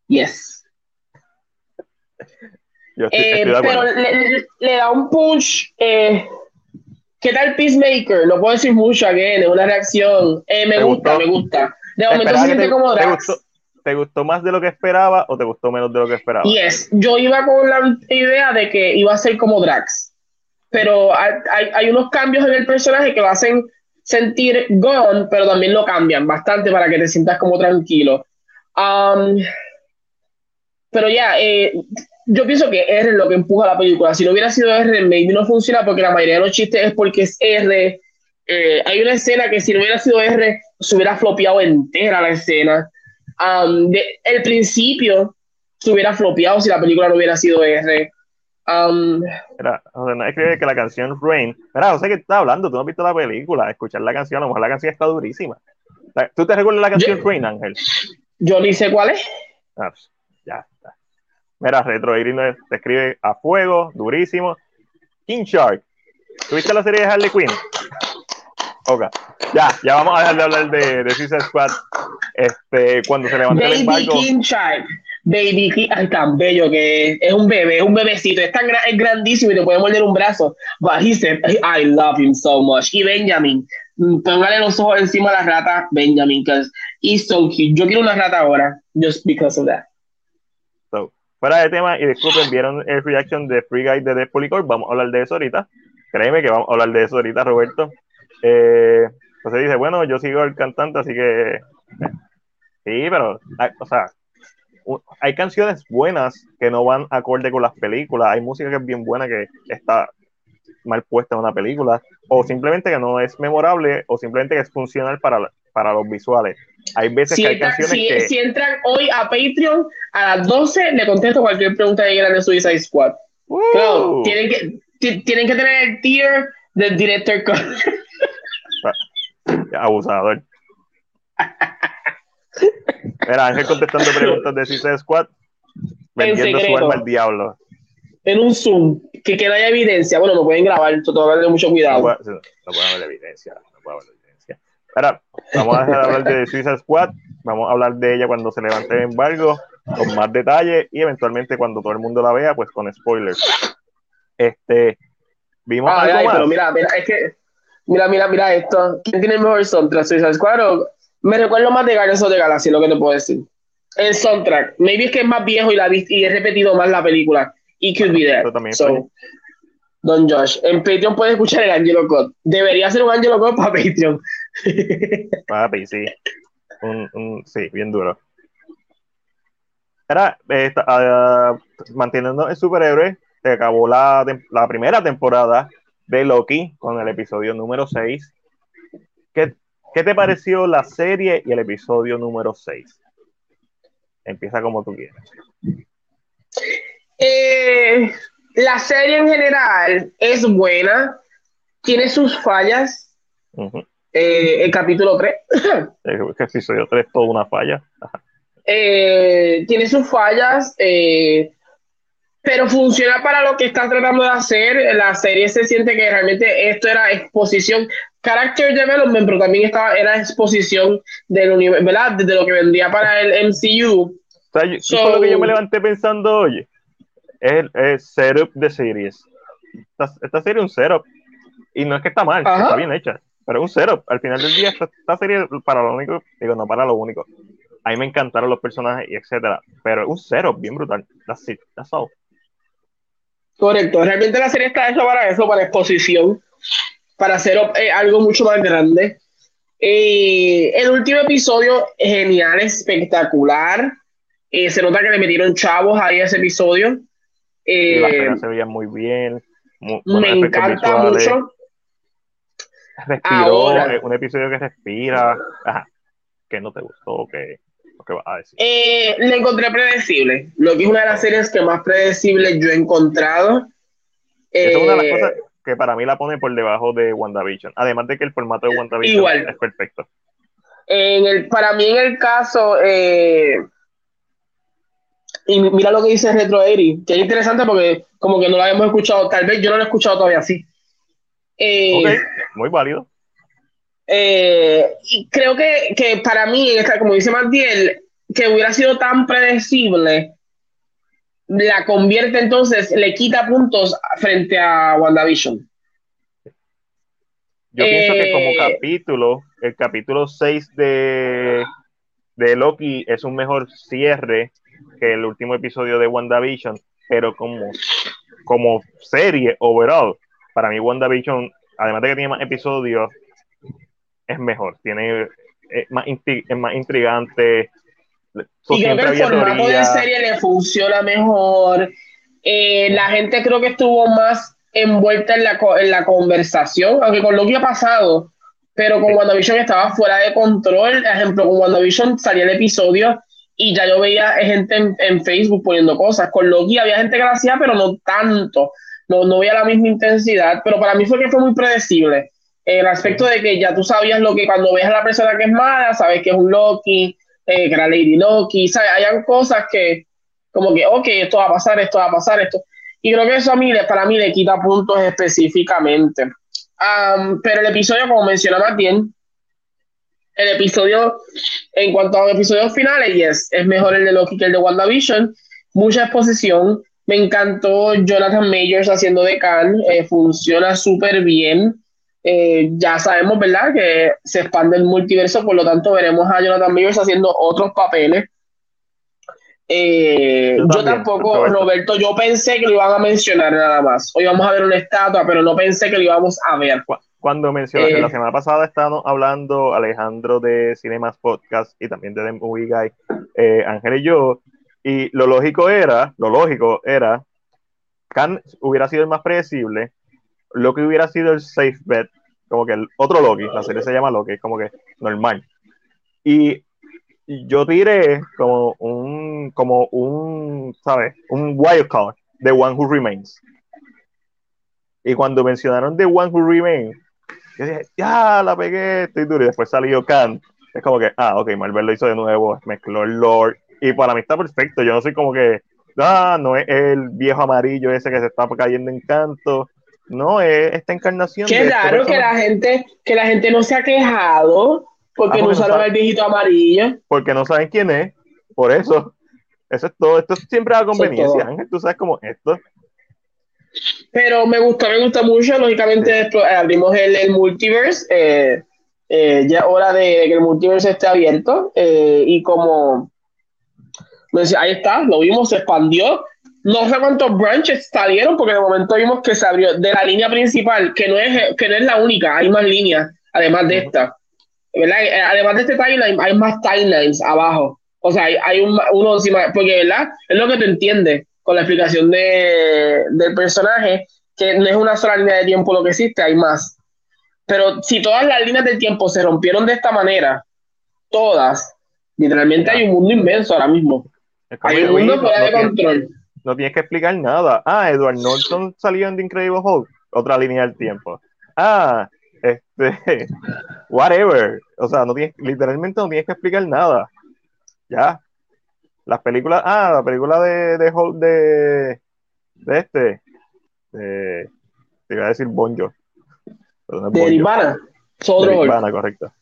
Yes. Yo estoy, Eh, estoy pero acuerdo. le, le- le da un push. eh, ¿Qué tal Peacemaker? No puedo decir mucho, again, es una reacción. Eh, me ¿Te gusta, gustó? me gusta. De ¿Te momento se siente te- como te Drax. gustó, ¿Te gustó más de lo que esperaba o te gustó menos de lo que esperaba? Yes, yo iba con la idea de que iba a ser como Drax. Pero hay, hay- hay unos cambios en el personaje que lo hacen sentir Gon, pero también lo cambian bastante para que te sientas como tranquilo. Um, pero ya, eh, yo pienso que R es lo que empuja la película. Si no hubiera sido R, maybe no funciona porque la mayoría de los chistes es porque es R. Eh, hay una escena que si no hubiera sido R, se hubiera flopeado entera la escena. Um, de- el principio se hubiera flopeado si la película no hubiera sido R. Um, Mira, José, no escribe que la canción Rain. Mira, José, que estás hablando? Tú no has visto la película. Escuchar la canción, a lo mejor la canción está durísima. ¿Tú te recuerdas la canción Yo- Rain, Ángel? yo ni sé cuál es. Ah, ya. Mira, Retro nos- te escribe a fuego, durísimo. King Shark. ¿Tuviste la serie de Harley Quinn? Ok. Ya, ya vamos a dejar de hablar de, de Suicide Squad. Este, cuando se levante el Baby embargo. King Shark. Baby King, ay, tan bello que es. Es un bebé, es un bebecito. Es tan es grandísimo y te puede morder un brazo. But he said, I love him so much. Y Benjamin, mm, póngale los ojos encima a la rata, Benjamin, because he's so cute. Yo quiero una rata ahora, just because of that. Fuera de tema, y disculpen, vieron el reaction de Free Guy de Deadpool y Core? Vamos a hablar de eso ahorita. Créeme que vamos a hablar de eso ahorita, Roberto. Eh, José dice, bueno, yo sigo el cantante, así que... Sí, pero, o sea, hay canciones buenas que no van acorde con las películas. Hay música que es bien buena que está mal puesta en una película. O simplemente que no es memorable, o simplemente que es funcional para, para los visuales. Hay veces Si, que hay entra- canciones si- que... si entran hoy a Patreon, a las 12 le contesto cualquier pregunta de Suicide Squad. Claro, ¡Uh! tienen que, ti- tienen que tener el tier del director. [LAUGHS] Abusador. Era Ángel contestando preguntas de Suicide Squad, vendiendo su alma al diablo. en un Zoom, que, que no haya evidencia. Bueno, no pueden grabar, esto tengo que tener mucho No cuidado. puede, no puede haber evidencia. No puede haber evidencia. Ahora, vamos a dejar de hablar de Suicide Squad. Vamos a hablar de ella cuando se levante el embargo, con más detalle y eventualmente cuando todo el mundo la vea, pues con spoilers. Este, vimos Ay, algo ay, más. pero mira, mira, es que, mira, mira, mira esto. ¿Quién tiene el mejor soundtrack? Suicide Squad o- Me recuerdo más de Guardians of the Galaxy, lo que te puedo decir. El soundtrack. Maybe es que es más viejo y, la y he repetido más la película. It could be that. Pero también So, Don Josh, en Patreon puedes escuchar el Angelo Code. Debería ser un Angelo Code para Patreon. Papi, sí. Un, un- sí, bien duro. Era, eh, ah, manteniendo el superhéroe, se acabó la, la primera temporada de Loki con el episodio número 6. ¿Qué, ¿Qué, te pareció la serie y el episodio número 6? Empieza como tú quieras. Eh, la serie en general es buena, tiene sus fallas. Eh, el capítulo 3. [COUGHS] el episodio 3 toda una falla. Eh, tiene sus fallas, pero funciona para lo que está tratando de hacer. La serie se siente que realmente esto era exposición, character development, pero también estaba, era exposición del universo, ¿verdad? De lo que vendría para el MCU. O sea, lo que yo me levanté pensando, oye, es el setup de series. Esta, serie es un setup. Y no es que está mal, está bien hecha, pero es un setup. Al final del día, esta, serie, para lo único, digo, no para lo único. A mí me encantaron los personajes y etcétera, pero es un setup bien brutal. That's it, that's all. Correcto, realmente la serie está hecha para eso, para exposición, para hacer eh, algo mucho más grande. Eh, el último episodio, genial, espectacular. Eh, se nota que le metieron chavos ahí a ese episodio. las se veían muy bien. me encanta mucho. Respiró, un episodio que respira. que no te gustó, que a decir? Eh, le encontré predecible. Lo que es una de las series que más predecible yo he encontrado. es una de las eh, cosas que para mí la pone por debajo de WandaVision. Además de que el formato de WandaVision es perfecto. En el, para mí, en el caso. Eh, y mira lo que dice Retro Eri, que es interesante porque, como que no lo habíamos escuchado, tal vez yo no lo he escuchado todavía así. Muy válido. Eh, y creo que, que, para mí, como dice Martiel, que hubiera sido tan predecible, la convierte entonces, le quita puntos frente a WandaVision. Yo pienso que como eh, capítulo, el capítulo 6 de, de Loki es un mejor cierre que el último episodio de WandaVision, pero como, como serie overall, para mí WandaVision, además de que tiene más episodios, es mejor, tiene es más, es más intrigante. Y creo que el formato de serie le funciona mejor. Eh, la gente creo que estuvo más envuelta en la, en la conversación, aunque con lo que ha pasado, pero con WandaVision estaba fuera de control. Por ejemplo, con WandaVision salía el episodio y ya yo veía gente en, Facebook poniendo cosas. Con Loki había gente que lo hacía, pero no tanto. No, no veía la misma intensidad, pero para mí fue que fue muy predecible el aspecto de que ya tú sabías lo que cuando ves a la persona que es mala, sabes que es un Loki, eh, que era Lady Loki, ¿sabes? Hayan cosas que, como que, ok, esto va a pasar, esto va a pasar, esto. Y creo que eso a mí, para mí, le quita puntos específicamente. pero el episodio, como menciona bien el episodio, en cuanto a los episodios finales, yes, es mejor el de Loki que el de WandaVision. Mucha exposición. Me encantó Jonathan Majors haciendo de Khan. Eh, funciona súper bien. Eh, ya sabemos, ¿verdad?, que se expande el multiverso, por lo tanto veremos a Jonathan Majors haciendo otros papeles. Eh, yo, tampoco, Roberto, yo pensé que lo iban a mencionar nada más. Hoy vamos a ver una estatua, pero no pensé que lo íbamos a ver. Cuando mencionaste, la eh, semana pasada estábamos hablando Alejandro de Cinemas Podcast y también de The Movie Guy, Ángel y yo, y lo lógico era, lo lógico era, Khan hubiera sido el más predecible, lo que hubiera sido el safe bet, como que el otro Loki, la serie se llama Loki, como que normal. Y yo tiré como un, como un, ¿sabes? Un wild card, The One Who Remains. Y cuando mencionaron The One Who Remains, yo dije, ya, la pegué, estoy duro. Y después salió Khan. Es como que, ah, ok, Marvel lo hizo de nuevo, mezcló el Lord. Y para mí está perfecto. Yo no soy como que, ah, no es el viejo amarillo ese que se está cayendo en canto. No, es esta encarnación. Qué raro que la gente, que la gente no se ha quejado porque ah, no usaron el viejito amarillo. Porque no saben quién es. Por eso. Eso es todo. Esto siempre a conveniencia, Ángel. Tú sabes cómo esto. Pero me gusta, me gusta mucho. Lógicamente, eh, abrimos el, el multiverse. Eh, eh, ya hora de, que el multiverse esté abierto. y como. Ahí está, lo vimos, se expandió no sé cuántos branches salieron, porque de momento vimos que se abrió de la línea principal, que no es, que no es la única, hay más líneas, además de esta. Eh, además de este timeline, hay más timelines abajo. O sea, hay, hay un, uno encima, porque ¿verdad? es lo que te entiende con la explicación de, del personaje, que no es una sola línea de tiempo lo que existe, hay más. Pero si todas las líneas de tiempo se rompieron de esta manera, todas, literalmente hay un mundo inmenso ahora mismo. Hay un mundo fuera de control. No tienes que explicar nada. Ah, Edward Norton [LAUGHS] salió en The Incredible Hulk, otra línea del tiempo. Ah, este, [LAUGHS] whatever. O sea, no tienes, literalmente no tienes que explicar nada. Ya. Las películas, ah, la película de, de Hulk de, de este, de, te iba a decir Bonjo. de Nirvana. De correcto.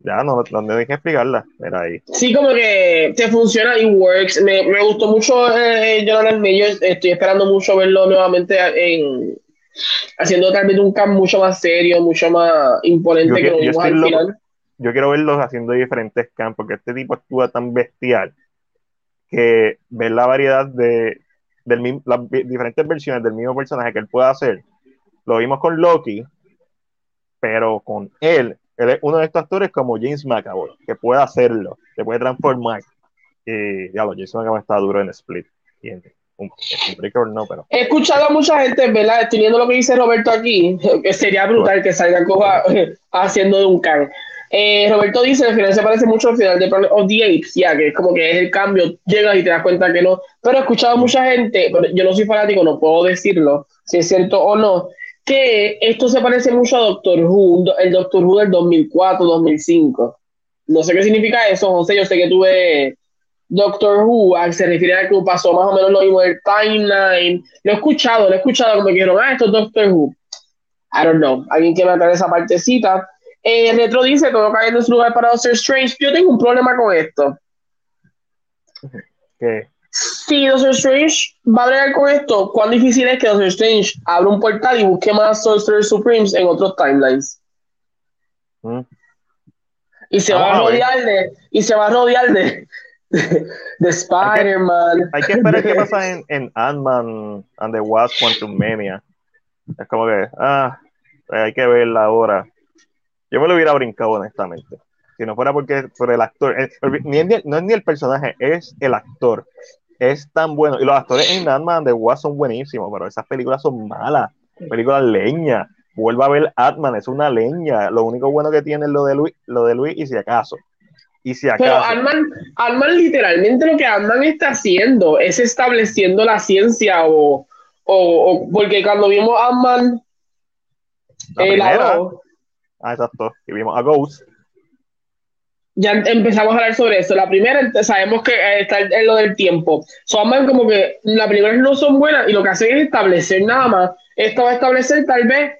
Ya, no, no tienes que explicarla. Era ahí. Sí, como que te funciona y works. Me, me gustó mucho eh, Jonathan Mayer. Estoy esperando mucho verlo nuevamente en, haciendo tal vez un camp mucho más serio, mucho más imponente que lo vimos al final. Yo quiero verlos haciendo diferentes camps, porque este tipo actúa tan bestial que ver la variedad de del, las diferentes versiones del mismo personaje que él puede hacer. Lo vimos con Loki, pero con él, él es uno de estos actores como James McAvoy, que puede hacerlo, se puede transformar. Y ya lo, James McAvoy está duro en Split. Y no, pero... He escuchado a mucha gente, ¿verdad? Teniendo lo que dice Roberto aquí, que sería brutal que salga coja [LAUGHS] haciendo de un can. Eh, Roberto dice, al final se parece mucho al final de Planet of the Apes, ya que es como que es el cambio, llegas y te das cuenta que no. Pero he escuchado a mucha gente, yo no soy fanático, no puedo decirlo, si es cierto o no, que esto se parece mucho a Doctor Who, el Doctor Who del 2004-2005. No sé qué significa eso, José, yo sé que tuve Doctor Who, se refiere a que pasó más o menos lo mismo del timeline. Lo he escuchado, lo he escuchado como que dijeron, ah, esto es Doctor Who. I don't know, alguien que matar esa partecita. Eh, Retro dice, todo cayendo en su lugar para Doctor Strange. Yo tengo un problema con esto. ¿Qué? Si Doctor Strange va a bregar con esto, ¿cuán difícil es que Doctor Strange abra un portal y busque más Sorcerer Supremes en otros timelines? Mm. Y se va a rodear de, y se va a rodear de, de, Spider-Man. Hay, que esperar qué [LAUGHS] pasa en, en Ant-Man and the Wasp Quantum Mania. Es como que, ah, hay que verla ahora. Yo me lo hubiera brincado, honestamente. Si no fuera porque por el actor. Eh, no es ni el personaje, es el actor. Es tan bueno. Y los actores en Ant-Man de Wasp son buenísimos, pero esas películas son malas. Películas leña. Vuelva a ver Ant-Man, es una leña. Lo único bueno que tiene es lo de Luis, lo de Luis y si acaso. Y si acaso. Pero Ant-Man, literalmente lo que Ant-Man está haciendo es estableciendo la ciencia o, o, porque cuando vimos Ant-Man. Eh, Ah, exacto. Y vimos a Ghost. Ya empezamos a hablar sobre eso. La primera, sabemos que eh, está en lo del tiempo. Son como que las primeras no son buenas y lo que hacen es establecer nada más. Esto va a establecer tal vez.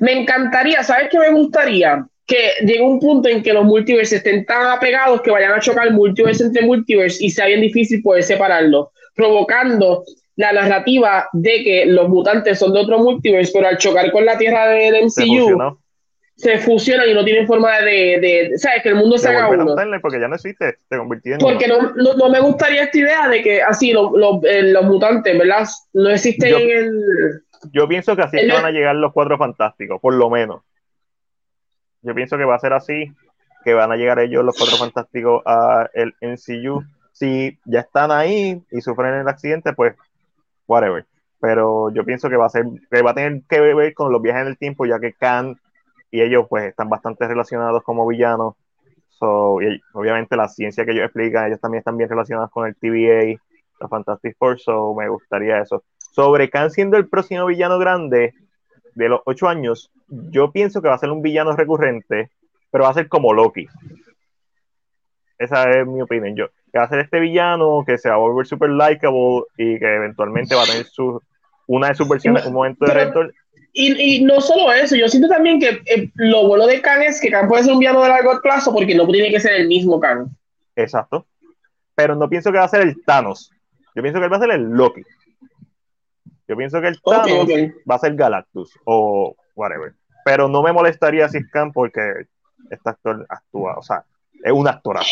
Me encantaría, ¿sabes qué me gustaría? Que llegue un punto en que los multiversos estén tan apegados que vayan a chocar multiverse entre multiverse y sea bien difícil poder separarlos, provocando la narrativa de que los mutantes son de otro multiverse, pero al chocar con la tierra de, de MCU se fusionan y no tienen forma de, de, ¿sabes? Que el mundo se haga uno. Porque ya no existe, se convirtió en Porque no, no, me gustaría esta idea de que así los, los, eh, los mutantes, ¿verdad? No existen en el... Yo pienso que así que van a llegar los cuatro fantásticos, por lo menos. Yo pienso que va a ser así, que van a llegar ellos los cuatro fantásticos a el NCU. Si ya están ahí y sufren el accidente, pues whatever. Pero yo pienso que va a ser, que va a tener que ver con los viajes en el tiempo, ya que Khan y ellos pues están bastante relacionados como villanos. So, y obviamente la ciencia que ellos explican, ellos también están bien relacionados con el TVA, la Fantastic Four, so me gustaría eso. Sobre Khan siendo el próximo villano grande de los ocho años, yo pienso que va a ser un villano recurrente, pero va a ser como Loki. Esa es mi opinión. Yo, que va a ser este villano que se va a volver super likable y que eventualmente va a tener su, una de sus versiones, un momento de retorno y, y, no solo eso, yo siento también que eh, lo bueno de Khan es que Khan puede ser un villano de largo plazo porque no tiene que ser el mismo Khan. Exacto. Pero no pienso que va a ser el Thanos. Yo pienso que él va a ser el Loki. Yo pienso que el Thanos va a ser Galactus o whatever. Pero no me molestaría si es Khan porque este actor actúa, o sea, es un actorazo.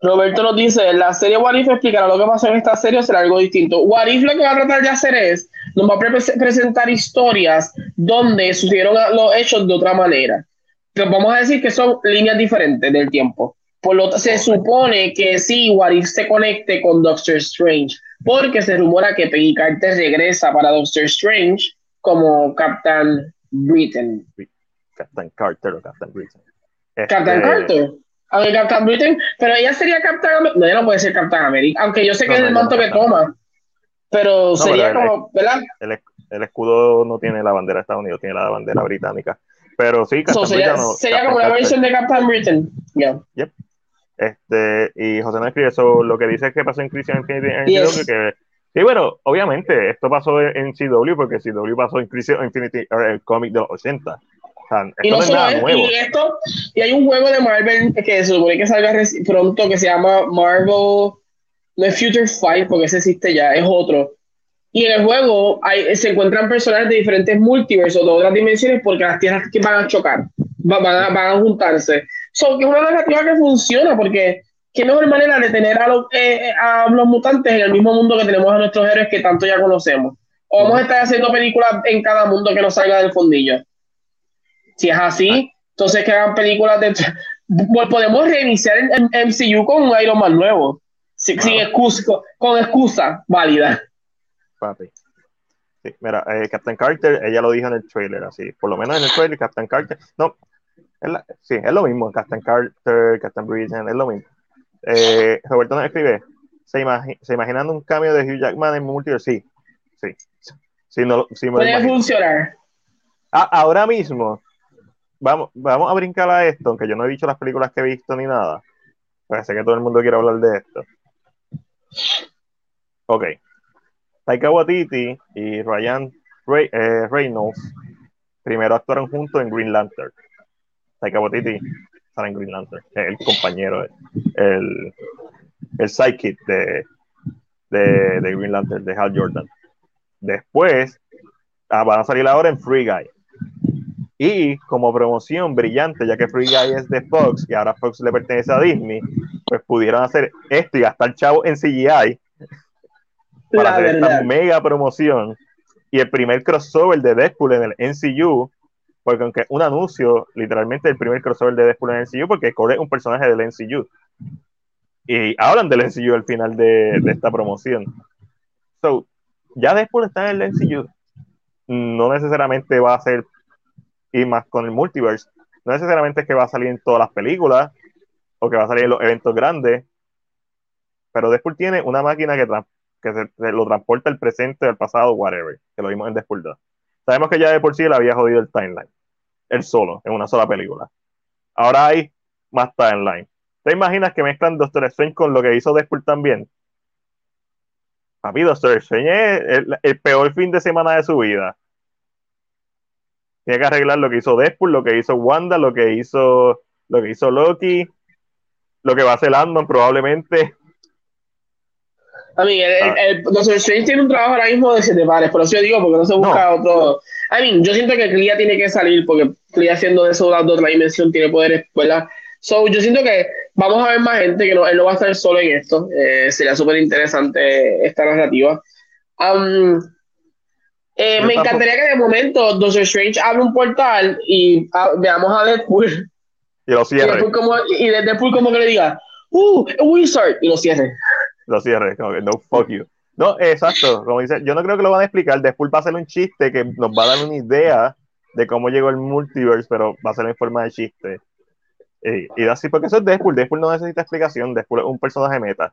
Roberto nos dice, la serie What If explicará lo que pasó en esta serie o será algo distinto. What If lo que va a tratar de hacer es, nos va a presentar historias donde sucedieron los hechos de otra manera. Pero vamos a decir que son líneas diferentes del tiempo. Por lo se supone que sí, What If se conecte con Doctor Strange, porque se rumora que Peggy Carter regresa para Doctor Strange como Captain Britain. Captain Carter o Captain Britain. Captain Este, Carter. Aunque Captain Britain, pero ella sería Captain America. No, ella no puede ser Captain America, aunque yo sé que No, es no, el manto no que es toma. Pero sería pero como, ¿verdad? El, el escudo no tiene la bandera de Estados Unidos, tiene la bandera británica. Pero sí, So, Captain sería, Britain o sería Captain como Carter. versión de Captain Britain. Ya. Este, y José no escribe eso, lo que dice es que pasó en Crisis Infinity en Yes. CW, que sí, bueno, obviamente, esto pasó en CW, porque CW pasó en Crisis Infinity, el cómic de los 80. O sea, esto Y no, no es solo nada es, nuevo. y esto, y hay un juego de Marvel que se supone que salga pronto que se llama Marvel, no es Future Fight, porque ese existe ya, es otro. Y en el juego hay, se encuentran personajes de diferentes multiversos, de otras dimensiones, porque las tierras que van a chocar, va- van a, van a juntarse. So, que es una narrativa que funciona, porque qué mejor manera de tener a los, eh, a los mutantes en el mismo mundo que tenemos a nuestros héroes que tanto ya conocemos. O vamos a estar haciendo películas en cada mundo que nos salga del fundillo. Si es así, entonces que hagan películas de... [LAUGHS] Podemos reiniciar el MCU con un Iron Man nuevo, sin, sin excusa, con, con excusa válida. papi. Sí, mira, eh, Captain Carter, ella lo dijo en el trailer, así, por lo menos en el trailer, Captain Carter, no, es la- sí, es lo mismo, Captain Carter, Captain Britain, es lo mismo. Eh, Roberto nos escribe, ¿se, imagi- ¿se imaginan un cambio de Hugh Jackman en Multiverse? Sí, sí, sí, no, sí me lo Puede imagino. funcionar. Ah, ahora mismo, vamos, vamos a brincar a esto, aunque yo no he dicho las películas que he visto ni nada. Pues sé que todo el mundo quiere hablar de esto. Ok. Taika Waititi y Ryan eh, Reynolds primero actuaron juntos en Green Lantern. Taika Waititi sale en Green Lantern, el compañero, el, el sidekick de, de, de Green Lantern, de Hal Jordan. Después ah, van a salir ahora en Free Guy. Y como promoción brillante, ya que Free Guy es de Fox y ahora Fox le pertenece a Disney, pues pudieron hacer esto y gastar chavo en CGI para La hacer verdad. esta mega promoción. Y el primer crossover de Deadpool en el NCU, porque aunque un anuncio, literalmente el primer crossover de Deadpool en el NCU, porque Core es un personaje del NCU. Y hablan del NCU al final de, de esta promoción. So, ya Deadpool está en el NCU. No necesariamente va a ser y más con el multiverse, no necesariamente es que va a salir en todas las películas o que va a salir en los eventos grandes, pero Deadpool tiene una máquina que, se lo transporta al presente, al pasado, whatever, que lo vimos en Deadpool 2. Sabemos que ya de por sí le había jodido el timeline, él solo, en una sola película. Ahora hay más timeline. ¿Te imaginas que mezclan Doctor Strange con lo que hizo Deadpool también? Papi, Doctor Strange es el, el peor fin de semana de su vida tiene que arreglar lo que hizo Deadpool, lo que hizo Wanda, lo que hizo, lo que hizo Loki, lo que va a hacer Landon probablemente. A mí, el, Ah. el, el Doctor Strange tiene un trabajo ahora mismo de siete pares, por eso yo digo, porque no se busca otro. I mean, yo siento que Clea tiene que salir, porque Clea siendo de eso de otra dimensión tiene poderes, ¿verdad? So, yo siento que vamos a ver más gente, que no, él no va a estar solo en esto. Eh, sería súper interesante esta narrativa. Um, eh, me tampoco- encantaría que de momento Doctor Strange abra un portal y ah, veamos a Deadpool. [LAUGHS] Y lo Y cierre, Deadpool como, y de- Deadpool como que le diga, ¡Uh! ¡A Wizard! Y lo cierre. lo cierre, como que no fuck you. No, exacto, como dice, yo no creo que lo van a explicar, Deadpool va a hacer un chiste que nos va a dar una idea de cómo llegó el multiverse, pero va a ser en forma de chiste. Y, y así, porque eso es Deadpool, Deadpool no necesita explicación, Deadpool es un personaje meta.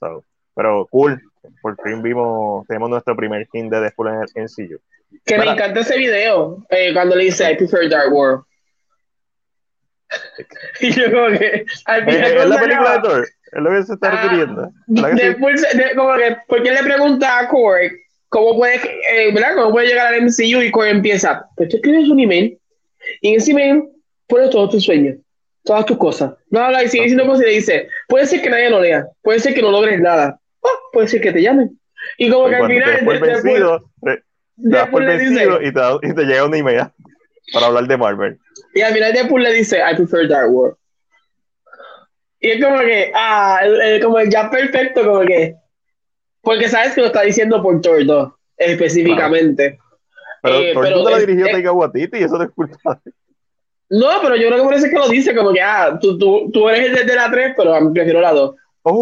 So, pero cool, por fin vimos, tenemos nuestro primer hint de Deadpool en el NCU. Que me encanta ese video eh, cuando le dice I prefer Dark World. [LAUGHS] y yo como que al Es, final es cuando la película de Thor, es lo que se está Ah, refiriendo. Se- de- como que porque le pregunta a Korg cómo puede eh, ¿verdad? cómo puede llegar al MCU y Korg empieza pues tú escribes un email y en ese email pones todos tus sueños todas tus cosas no habla y sigue diciendo cosas y le dice puede ser que nadie lo lea puede ser que no logres nada Ah, puede ser que te llamen y como Y que al te final Deadpool- vencido, te, te das Deadpool por le dice- vencido y te, y te llega una email [LAUGHS] para hablar de Marvel. Y al final Deadpool le dice, I prefer Dark World. Y es como que, ah, el- el- como el ya perfecto, como que. Porque sabes que lo está diciendo por 2, específicamente. Pero Eh, Thor pero no te es- dirigió es- Taika Waititi y eso no es culpa No, pero yo creo que por eso es que lo dice, como que, ah, tú, tú, tú eres el de la 3, pero a mí prefiero la 2.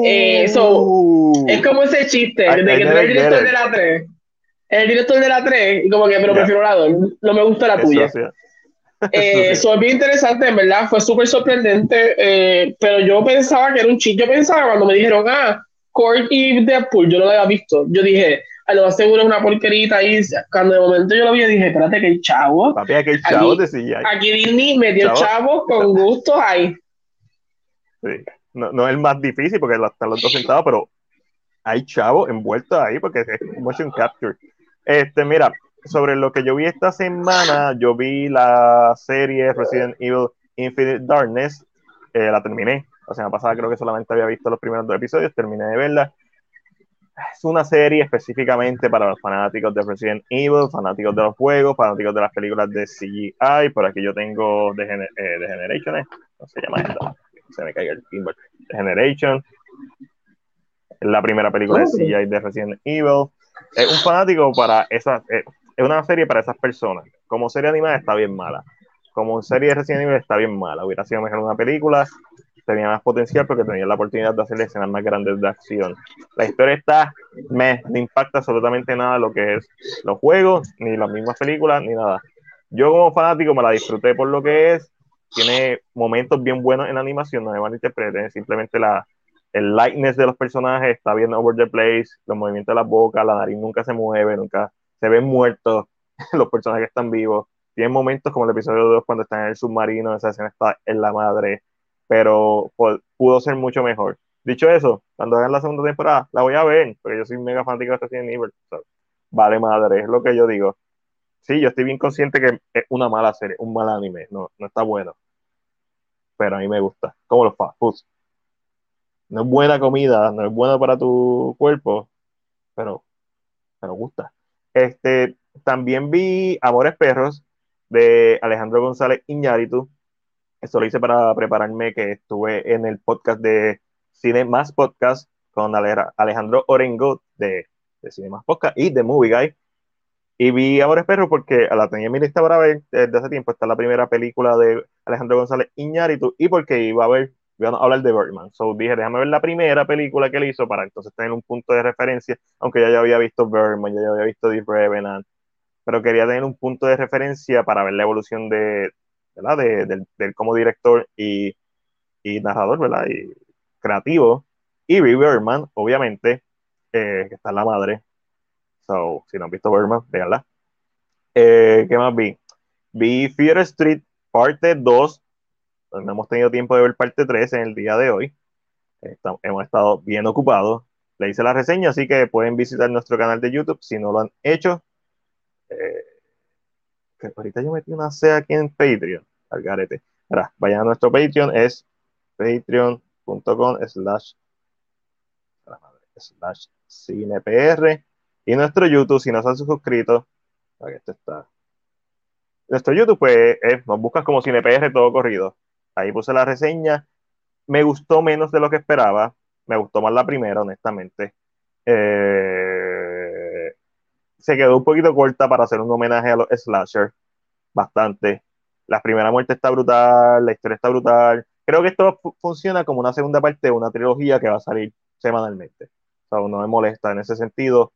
Eh, Oh. es como ese chiste I- de I que tú eres el director de la 3. El director de la 3, y como que, pero Ya. prefiero la 2. No me gusta la Eso tuya. sí. Eh, [LAUGHS] Eso es bien interesante, en verdad, fue súper sorprendente, eh, pero yo pensaba que era un chiste, yo pensaba cuando me dijeron, ah, Kurt y Deadpool, yo no lo había visto, yo dije, a lo más seguro es una porquerita ahí, cuando de momento yo lo vi, dije, espérate que el chavo, Papi, aquí Disney metió Chavo. chavos con [LAUGHS] gustos ahí. Sí. No, no es el más difícil porque están los dos sentados, pero hay chavos envueltos ahí porque es motion capture. Este, mira, sobre lo que yo vi esta semana, yo vi la serie Resident Evil Infinite Darkness, eh, la terminé. La semana pasada creo que solamente había visto los primeros dos episodios, terminé de verla. Es una serie específicamente para los fanáticos de Resident Evil, fanáticos de los juegos, fanáticos de las películas de CGI. Por aquí yo tengo The, Gener- eh, The Generation, ¿eh? ¿cómo se llama esta? Se me caiga el timbal. The Generation. La primera película de Oh. CGI de Resident Evil. Es un fanático para esas. Es una serie para esas personas. Como serie animada está bien mala. Como serie de Resident Evil está bien mala. Hubiera sido mejor una película. Tenía más potencial porque tenía la oportunidad de hacer escenas más grandes de acción. La historia está, me, no impacta absolutamente nada lo que es los juegos, ni las mismas películas, ni nada. Yo como fanático me la disfruté por lo que es. Tiene momentos bien buenos en la animación, no me malinterpreten, simplemente la, el lightness de los personajes está bien over the place, los movimientos de la boca, la nariz nunca se mueve, nunca se ven muertos, [LAUGHS] los personajes están vivos. Tienen momentos como el episodio 2 cuando están en el submarino, esa escena está en la madre, pero pu- pudo ser mucho mejor. Dicho eso, cuando hagan la segunda temporada, la voy a ver, porque yo soy mega fanático de Resident Evil. so, vale madre, es lo que yo digo. Sí, yo estoy bien consciente que es una mala serie, un mal anime, no, no está bueno. Pero a mí me gusta, como los fast. No es buena comida, no es buena para tu cuerpo, pero me gusta. Este, también vi Amores Perros de Alejandro González Iñárritu. Eso lo hice para prepararme que estuve en el podcast de Cine Más Podcast con Ale- Alejandro Orengo de, de Cine Más Podcast y de Movie Guy. Y vi Amores Perros porque la tenía en mi lista para ver desde hace tiempo. Está la primera película de Alejandro González Iñárritu y porque iba a ver, iba a hablar de Birdman. So dije, déjame ver la primera película que él hizo para entonces tener un punto de referencia, aunque ya yo había visto Birdman, ya yo había visto The Revenant, pero quería tener un punto de referencia para ver la evolución de, ¿verdad? De, del, del como director y, y narrador, ¿verdad? Y creativo. Y vi Birdman, obviamente, eh, que está en la madre. So, si no han visto Birdman, véanla. Eh, ¿Qué más vi? Vi Fear Street, parte 2. No hemos tenido tiempo de ver parte 3 en el día de hoy. Estamos- hemos estado bien ocupados. Le hice la reseña, así que pueden visitar nuestro canal de YouTube si no lo han hecho. Eh, que ahorita yo metí una C aquí en Patreon, al garete. Ahora, vayan a nuestro Patreon, es patreon.com slash slash cinepr y nuestro YouTube, si no se han suscrito, aquí está. Nuestro YouTube, pues, es- nos buscas como CinePR todo corrido. Ahí puse la reseña. Me gustó menos de lo que esperaba. Me gustó más la primera, honestamente. Eh, se quedó un poquito corta para hacer un homenaje a los slasher. Bastante. La primera muerte está brutal, la historia está brutal. Creo que esto fu- funciona como una segunda parte de una trilogía que va a salir semanalmente. O sea, no me molesta en ese sentido.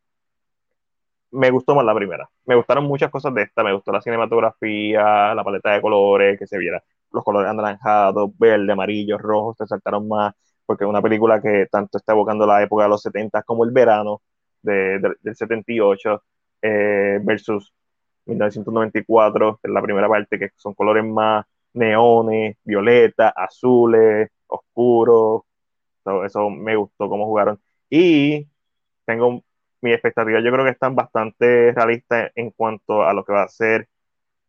Me gustó más la primera. Me gustaron muchas cosas de esta. Me gustó la cinematografía, la paleta de colores, que se viera los colores anaranjados, verde, amarillo, rojo, te saltaron más, porque es una película que tanto está evocando la época de los 70 como el verano de- de- del 78 eh, versus 1994, que la primera parte, que son colores más neones, violeta, azules, oscuros. So, eso me gustó cómo jugaron. Y tengo mis expectativas, yo creo que están bastante realistas en cuanto a lo que va a ser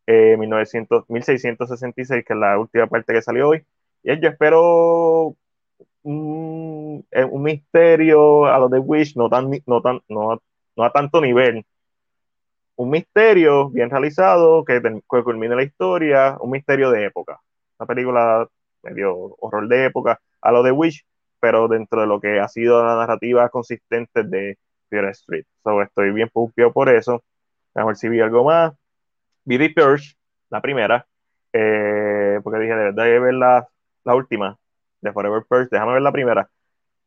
eh, 1900, 1666, que es la última parte que salió hoy. Y yo espero un, eh, un misterio a lo de Wish, no, tan, no, tan, no, no a tanto nivel. Un misterio bien realizado que, que culmine la historia, un misterio de época. Una película medio horror de época a lo de Wish, pero dentro de lo que ha sido la narrativa consistente de Fear Street. So, estoy bien pumpeado por eso. A ver si vi algo más. Vi The la primera, eh, porque dije, de verdad, que ver la, la última de Forever Purge, déjame ver la primera.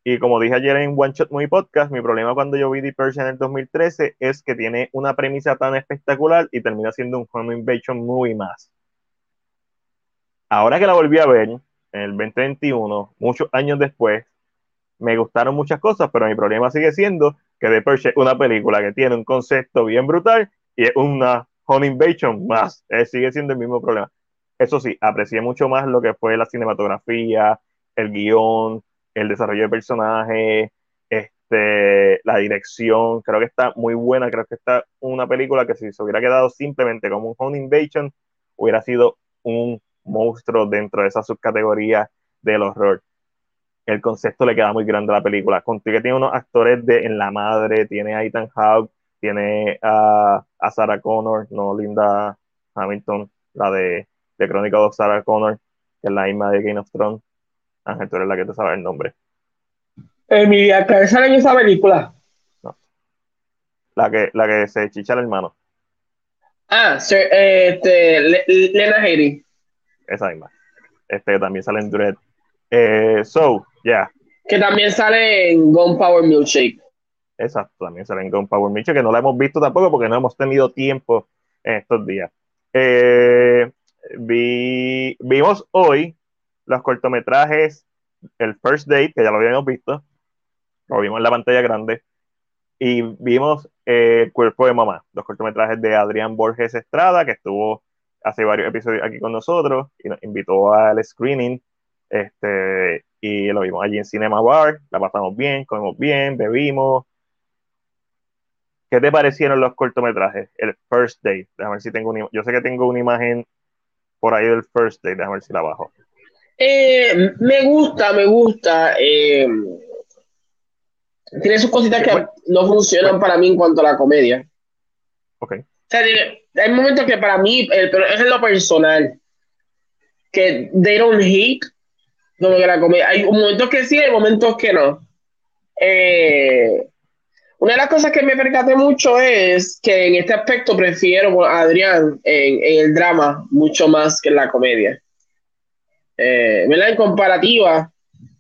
Y como dije ayer en One Shot Movie Podcast, mi problema cuando yo vi The Purge en el 2013 es que tiene una premisa tan espectacular y termina siendo un home invasion movie más. Ahora que la volví a ver, en el 2021, muchos años después, me gustaron muchas cosas, pero mi problema sigue siendo que The Purge es una película que tiene un concepto bien brutal y es una home invasion más. Eh, sigue siendo el mismo problema. Eso sí, aprecié mucho más lo que fue la cinematografía, el guion, el desarrollo de personajes, este, la dirección. Creo que está muy buena. Creo que está una película que si se hubiera quedado simplemente como un home invasion, hubiera sido un monstruo dentro de esa subcategoría del horror. El concepto le queda muy grande a la película. Contigo tiene unos actores de En la Madre, tiene a Ethan Hawke, tiene a, a Sarah Connor, no Linda Hamilton, la de, de Crónica de Sarah Connor, que es la misma de Game of Thrones. Ángel, tú eres la que te sabe el nombre. Emilia Clarke sale en esa película. No. La que, la que se chicha el hermano. Ah, sir, eh, este, Le- Lena Headey. Esa misma. Este también sale en Dread. Eh, so, ya. Que también sale en Gunpowder Milkshake. Exacto, también sale en Gunpowder Milkshake, que no la hemos visto tampoco porque no hemos tenido tiempo en estos días. Eh, vi- vimos hoy los cortometrajes, el First Date, que ya lo habíamos visto, lo vimos en la pantalla grande, y vimos eh, El Cuerpo de Mamá, los cortometrajes de Adrián Borges Estrada, que estuvo hace varios episodios aquí con nosotros y nos invitó al screening, este, y lo vimos allí en Cinema Bar, la pasamos bien, comimos bien, bebimos, ¿Qué te parecieron los cortometrajes? El First Date. Déjame ver si tengo una Yo sé que tengo una imagen por ahí del First Date. Déjame ver si la bajo. Eh, me gusta, me gusta. eh, tiene sus cositas que Bueno. no funcionan para mí en cuanto a la comedia. Ok. O sea, hay momentos que para mí, eh, pero es en lo personal, que they don't hate, como que la comedia. Hay momentos que sí, hay momentos que no. Eh, una de las cosas que me percaté mucho es que en este aspecto prefiero a Adrián en, en el drama mucho más que en la comedia. Eh, ¿Verdad? En comparativa,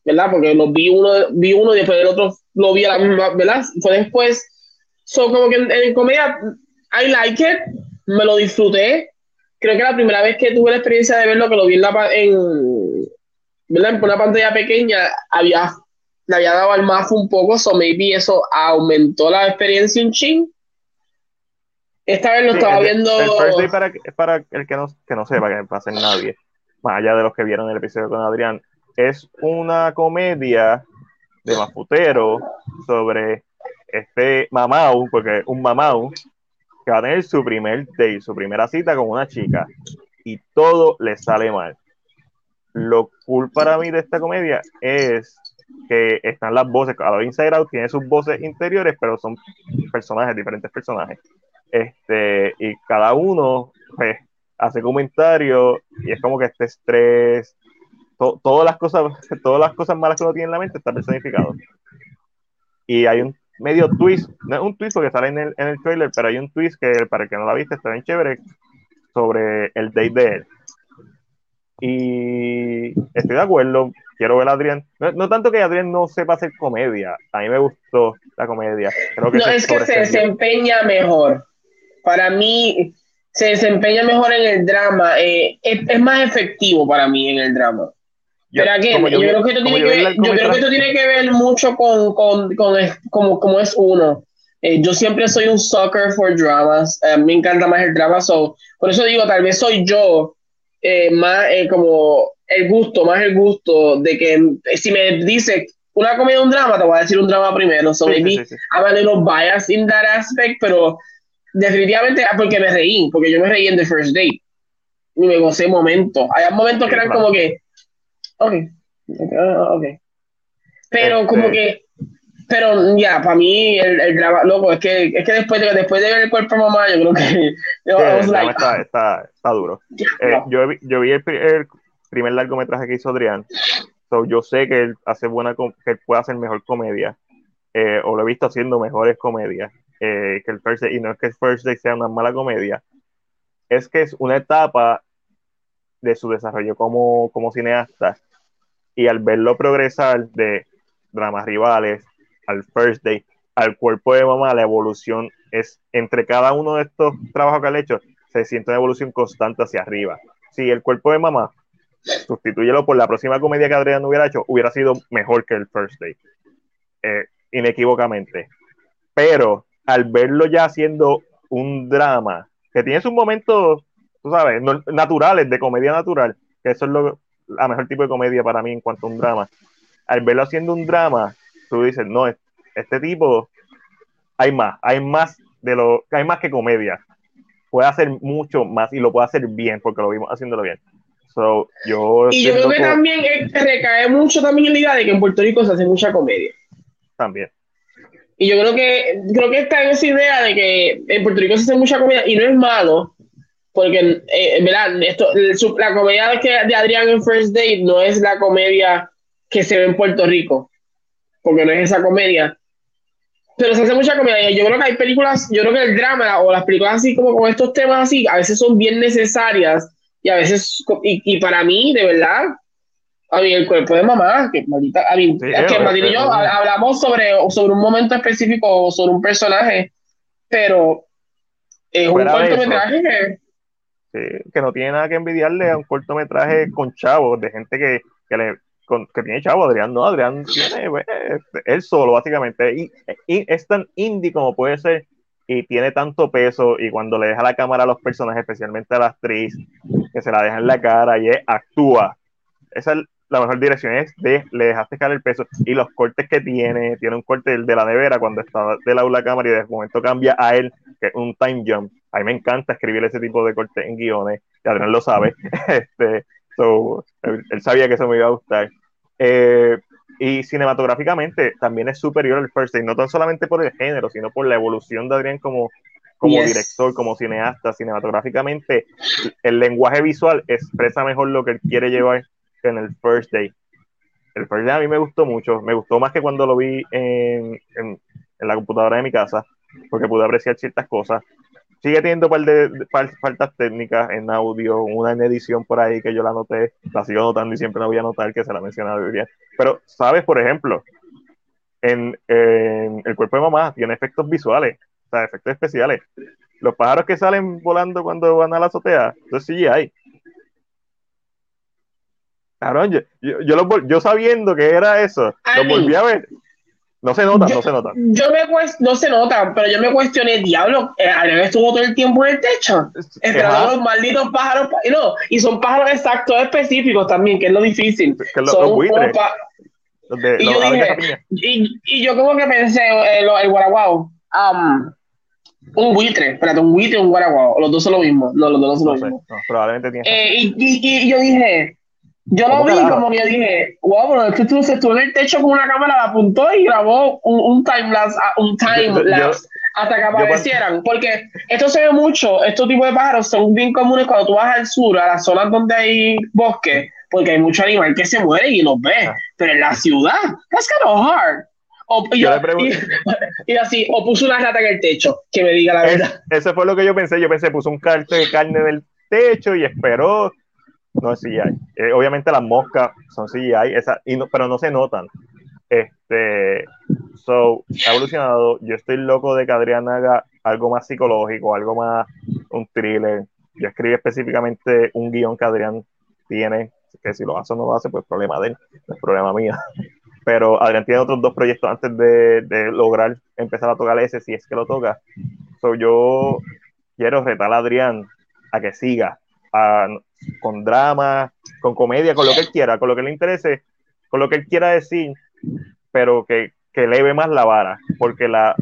¿verdad? Porque lo vi uno, vi uno y después el otro lo vi a la misma, ¿verdad? Fue después. So, como que en, en comedia, I like it, me lo disfruté. Creo que la primera vez que tuve la experiencia de verlo, que lo vi en, la, en, ¿verdad? en una pantalla pequeña, había, le había dado al mafo un poco, so maybe eso aumentó la experiencia un ching. Esta vez lo Sí, estaba el, viendo. el First para el que no, que no sepa, que no pase nadie, más allá de los que vieron el episodio con Adrián, es una comedia de mafutero sobre este mamau, porque un mamau que va a tener su primer date, su primera cita con una chica y todo le sale mal. Lo cool para mí de esta comedia es que están las voces, cada Inside tiene sus voces interiores, pero son personajes, diferentes personajes. Este, y cada uno pues, hace comentarios y es como que este estrés, to- todas las cosas, [LAUGHS] todas las cosas malas que uno tiene en la mente está personificado. Y hay un medio twist, no es un twist porque sale en el, en el trailer, pero hay un twist que para el que no la viste está bien chévere sobre el date de él. Y estoy de acuerdo, quiero ver a Adrián. No, no tanto que Adrián no sepa hacer comedia, a mí me gustó la comedia. Creo que No, es que se desempeña mejor. Para mí, se desempeña mejor en el drama. eh, es, es más efectivo para mí en el drama. Yo- Pero yo, creo que esto tiene yo que ver, yo creo que esto tiene que ver mucho con, con, con es- como, como es uno. Eh, yo siempre soy un sucker for dramas. A mí me encanta más el drama. So, por eso digo, tal vez soy yo eh, más eh, como el gusto, más el gusto de que si me dice una comedia un drama, te voy a decir un drama primero. So, Sí, maybe sí, sí. I'm a little biased in that aspect, pero definitivamente ah, porque me reí, porque yo me reí en The First Date y me gocé momentos. Hay momentos que eran claro. como que, ok, ok. Pero Este- como que, pero ya, para mí el, el drama, loco, es que, es que después de, después de ver el cuerpo de mamá, yo creo que, [LAUGHS] yo, like, está, está, está duro. [LAUGHS] ya, Eh, no. yo, vi, yo vi el, el primer largometraje que hizo Adrián. So, yo sé que él hace buena que él puede hacer mejor comedia. eh, o lo he visto haciendo mejores comedias. eh, que el First Day, y no es que el First Day sea una mala comedia. Es que es una etapa de su desarrollo como, como cineasta. Y al verlo progresar de dramas rivales, al first day, al cuerpo de mamá, la evolución es entre cada uno de estos trabajos que ha hecho, se siente una evolución constante hacia arriba. Si el cuerpo de mamá, sustituyelo por la próxima comedia que Adrián hubiera hecho, hubiera sido mejor que el first day, eh, inequívocamente. Pero al verlo ya haciendo un drama, que tiene sus momentos, tú sabes, naturales, de comedia natural, que eso es lo, la mejor tipo de comedia para mí en cuanto a un drama. Al verlo haciendo un drama, tú dices, no, este tipo, hay más, hay más de lo, hay más que comedia. Puede hacer mucho más y lo puede hacer bien, porque lo vimos haciéndolo bien. So, yo y yo creo que también recae mucho también en la idea de que en Puerto Rico se hace mucha comedia. También. Y yo creo que creo que está en esa idea de que en Puerto Rico se hace mucha comedia y no es malo, porque eh. Esto, la comedia de, de Adrián en First Date no es la comedia que se ve en Puerto Rico, porque no es esa comedia. Pero se hace mucha comedia. Yo creo que hay películas, yo creo que el drama o las películas así como con estos temas así, a veces son bien necesarias y a veces, y, y para mí, de verdad, a mí, el cuerpo de mamá, que maldita, a mí, que y yo hablamos sobre, sobre un momento específico o sobre un personaje, pero es un cortometraje que... Sí, que no tiene nada que envidiarle a un cortometraje con chavos, de gente que, que, le, que tiene chavos, Adrián no, Adrián tiene, pues, él solo, básicamente, y, y, es tan indie como puede ser, y tiene tanto peso, y cuando le deja la cámara a los personajes, especialmente a la actriz, que se la deja en la cara y actúa. Esa es la mejor dirección es de le dejaste caer el peso y los cortes que tiene, tiene un corte de la nevera cuando está de la cámara y de momento cambia a él, que es un time jump. A mí me encanta escribir ese tipo de cortes en guiones, y Adrián lo sabe. [LAUGHS] este, él, sabía que eso me iba a gustar. Eh, y cinematográficamente también es superior al First Day, no tan solamente por el género, sino por la evolución de Adrián como, como director, como cineasta. Cinematográficamente, el lenguaje visual expresa mejor lo que él quiere llevar en el First Day. El First Day a mí me gustó mucho, me gustó más que cuando lo vi en, en, la computadora de mi casa, porque pude apreciar ciertas cosas. Sigue teniendo par de, faltas técnicas en audio, una en edición por ahí que yo la noté, la sigo notando y siempre la voy a notar que se la mencionaba bien. Pero, ¿sabes? Por ejemplo, en, en, El cuerpo de mamá tiene efectos visuales, o sea, efectos especiales. Los pájaros que salen volando cuando van a la azotea, eso sí hay yo, yo, yo, sabiendo que era eso, lo volví a ver. No se nota, no se nota. Yo me no se nota, pero yo me cuestioné, diablo, eh, estuvo todo el tiempo en el techo, esperando los malditos pájaros, y no, y son pájaros exactos específicos también, que es lo difícil. son y, yo dije, y, yo como que pensé, eh, el, el guaraguao, um, un buitre, espérate, un buitre y un guaraguao, los dos son lo mismo, no, los dos son lo mismo. probablemente eh, y, y, yo dije, yo lo vi como que yo dije, wow, pero es que tú se estuvo en el techo con una cámara, la apuntó y grabó un, un time lapse, ah, un time lapse hasta que aparecieran. Porque esto se ve mucho, estos tipos de pájaros son bien comunes cuando tú vas al sur, a las zonas donde hay bosque, porque hay mucho animal que se muere y los ves. Ah. Pero en la ciudad, that's kind of hard. O, y, [LAUGHS] y, así, o puso una rata en el techo, que me diga la verdad. eso fue lo que yo pensé. Yo pensé, puso un carte de carne en el techo y esperó no es CGI. Eh, obviamente las moscas son CGI, esa, pero no se notan. Este, so, ha evolucionado. Yo estoy loco de que Adrián haga algo más psicológico, algo más un thriller. Yo escribí específicamente un guion que Adrián tiene, que si lo hace o no lo hace, pues problema de él, no es problema mío. [LAUGHS] Pero Adrián tiene otros dos proyectos antes de lograr empezar a tocar ese, si es que lo toca. So, yo quiero retar a Adrián a que siga, con drama, con comedia, con lo que él quiera, con lo que le interese, con lo que él quiera decir, pero que, que eleve más la vara, porque la,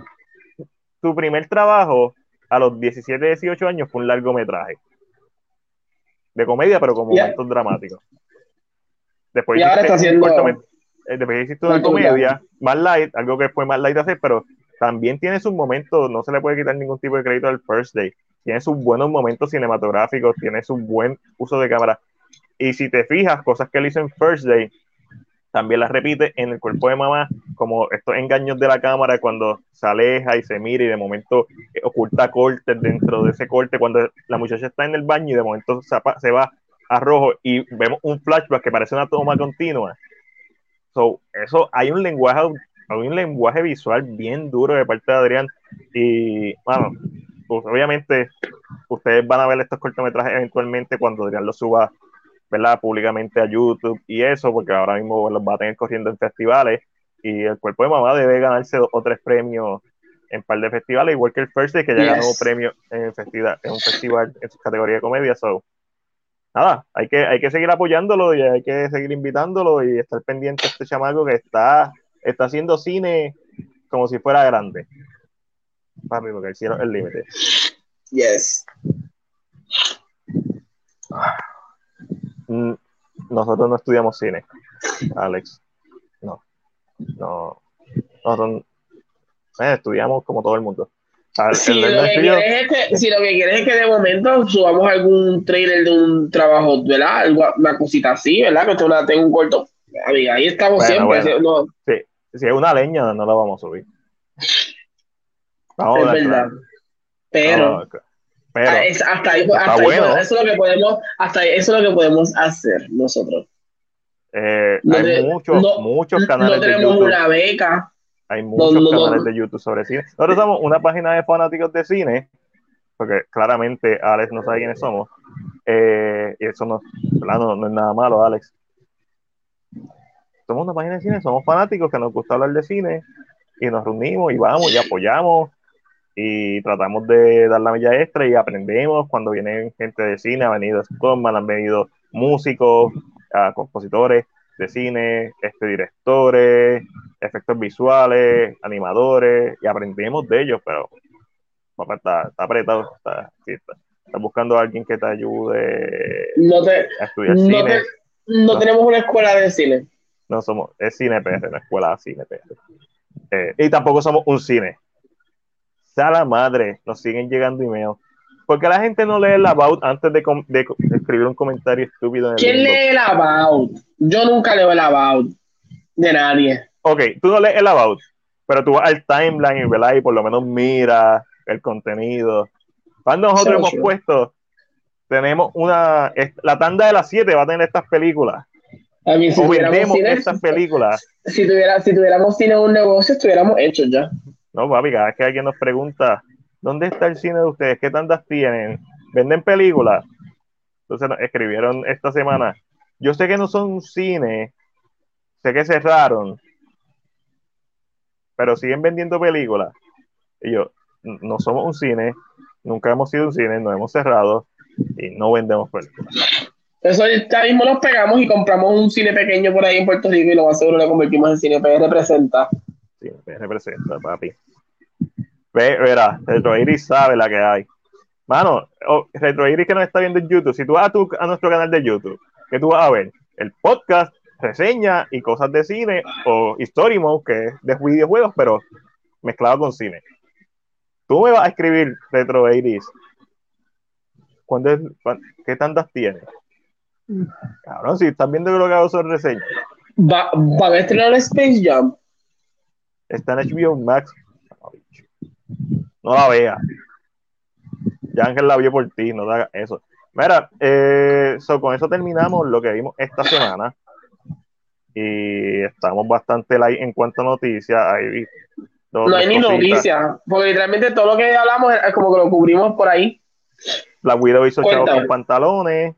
tu primer trabajo a los 17, 18 años fue un largometraje. De comedia, pero con momentos dramáticos. Después y ahora está haciendo... Eh, después hiciste una comedia más light, algo que fue más light de hacer, pero también tiene sus momentos, no se le puede quitar ningún tipo de crédito al First Day tiene sus buenos momentos cinematográficos, tiene su buen uso de cámara. Y si te fijas, cosas que él hizo en First Day, también las repite en el cuerpo de mamá, como estos engaños de la cámara cuando se aleja y se mira y de momento oculta cortes dentro de ese corte, cuando la muchacha está en el baño y de momento se va a rojo y vemos un flashback que parece una toma continua. So, eso hay un lenguaje, hay un lenguaje visual bien duro de parte de Adrián. Y, bueno, pues, obviamente ustedes van a ver estos cortometrajes eventualmente cuando Adrián los suba ¿verdad? públicamente a YouTube y eso, porque ahora mismo los va a tener corriendo en festivales y el cuerpo de mamá debe ganarse dos o tres premios en un par de festivales, igual que el First Day, que ya ganó premio en, festival, en un festival en su categoría de comedia. So, nada, hay que, hay que seguir apoyándolo y hay que seguir invitándolo y estar pendiente de este chamaco que está, está haciendo cine como si fuera grande. Papi, porque el cielo es el límite. Yes. Mm, nosotros no estudiamos cine, Alex. No. No. Nosotros eh, estudiamos como todo el mundo. si, lo que quieres es que, si lo que quieres es que de momento subamos algún trailer de un trabajo, ¿verdad? Algo, una cosita así, ¿verdad? Que tú la tengo un corto. Ahí estamos siempre. Sí, si es una leña, no la vamos a subir. Es verdad. Pero, pero hasta ahí, hasta eso es lo que podemos, hasta eso es lo que podemos hacer nosotros. Eh, hay muchos, muchos canales. No tenemos una beca. Hay muchos canales de YouTube sobre cine. Nosotros somos una página de fanáticos de cine, porque claramente Alex no sabe quiénes somos. Eh, y eso no, no, no, es nada malo, Alex. Somos una página de cine, somos fanáticos que nos gusta hablar de cine y nos reunimos y vamos y apoyamos y tratamos de dar la milla extra y aprendemos cuando vienen gente de cine, ha venido Scotman, han venido músicos, uh, compositores de cine, este, directores, efectos visuales, animadores, y aprendemos de ellos, pero papá está, apretado, está, buscando a alguien que te ayude a estudiar cine. no, tenemos una escuela de cine. No somos, es cine PR, una escuela de cine PR. Eh, y tampoco somos un cine, sea la madre, nos siguen llegando emails. porque la gente no lee el about antes de, escribir un comentario estúpido? En el ¿Quién lee el about? Yo nunca leo el about de nadie. Ok, tú no lees el about, pero tú vas al timeline y, y por lo menos mira el contenido. Cuando nosotros hemos puesto, tenemos una. La tanda de las 7 va a tener estas películas. A mí, si o vendemos estas películas. Si, tuviera, si tuviéramos cine un negocio, estuviéramos hechos ya. No, papi, cada vez que alguien nos pregunta, ¿dónde está el cine de ustedes? ¿Qué tantas tienen? ¿Venden películas? Entonces nos escribieron esta semana. Yo sé que no son cine, sé que cerraron, pero siguen vendiendo películas. Y yo, no somos un cine, nunca hemos sido un cine, no hemos cerrado y no vendemos películas. Eso ya mismo nos pegamos y compramos un cine pequeño por ahí en Puerto Rico y lo más seguro lo convertimos en cine PR presenta. Cine PR presenta, papi. Ve, verá, Retro Iris sabe la que hay. Mano, oh, Retro Iris que nos está viendo en YouTube, si tú vas a, nuestro canal de YouTube, que tú vas a ver el podcast, reseña y cosas de cine, o Story Mode, que es de videojuegos, pero mezclado con cine. Tú me vas a escribir Retro. ¿Cuándo ¿Qué tantas tienes? Cabrón, si estás viendo lo que hago son reseñas. ¿Va, ¿Va a estrenar Space Jam? Está en HBO Max no la vea. Ya Ángel la vio por ti, no hagas eso. Mira, eh, con eso terminamos lo que vimos esta semana. Y estamos bastante light en cuanto a noticias. no hay ni noticias, porque literalmente todo lo que hablamos es como que lo cubrimos por ahí. La Widow hizo chavo con pantalones.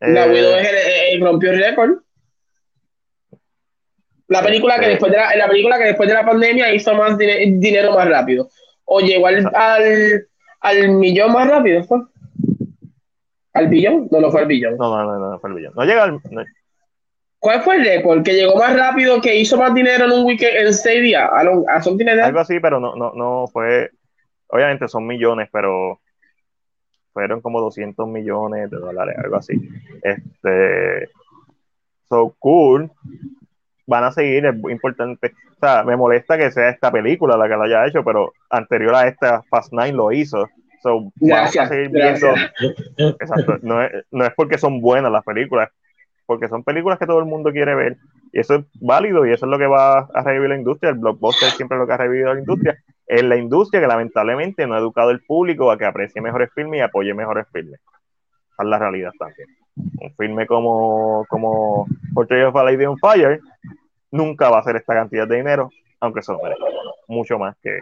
La eh, Widow es el, rompió el récord. La película, que después de la, la película que después de la pandemia hizo más dinero más rápido o llegó al, al, millón más rápido, ¿fue? ¿Al billón? No, no fue al billón. No, no, no, no fue al billón. No llega al. ¿Cuál fue el récord? Que llegó más rápido, que hizo más dinero en un weekend, en seis días. ¿A, Algo así, pero no, no, no fue. Obviamente son millones, pero fueron como 200 millones de dólares, algo así. Este. So cool van a seguir, es muy importante. O sea, me molesta que sea esta película la que lo haya hecho, pero anterior a esta, Fast Nine lo hizo. So, vamos a seguir viendo. Exacto. No es, no es porque son buenas las películas, porque son películas que todo el mundo quiere ver. Y eso es válido y eso es lo que va a revivir la industria. El blockbuster siempre es lo que ha revivido la industria. Es la industria que lamentablemente no ha educado al público a que aprecie mejores filmes y apoye mejores filmes. Esa es la realidad también. Un filme como, como Portrait of a Lady on Fire nunca va a ser esta cantidad de dinero, aunque se lo merece. Mucho más que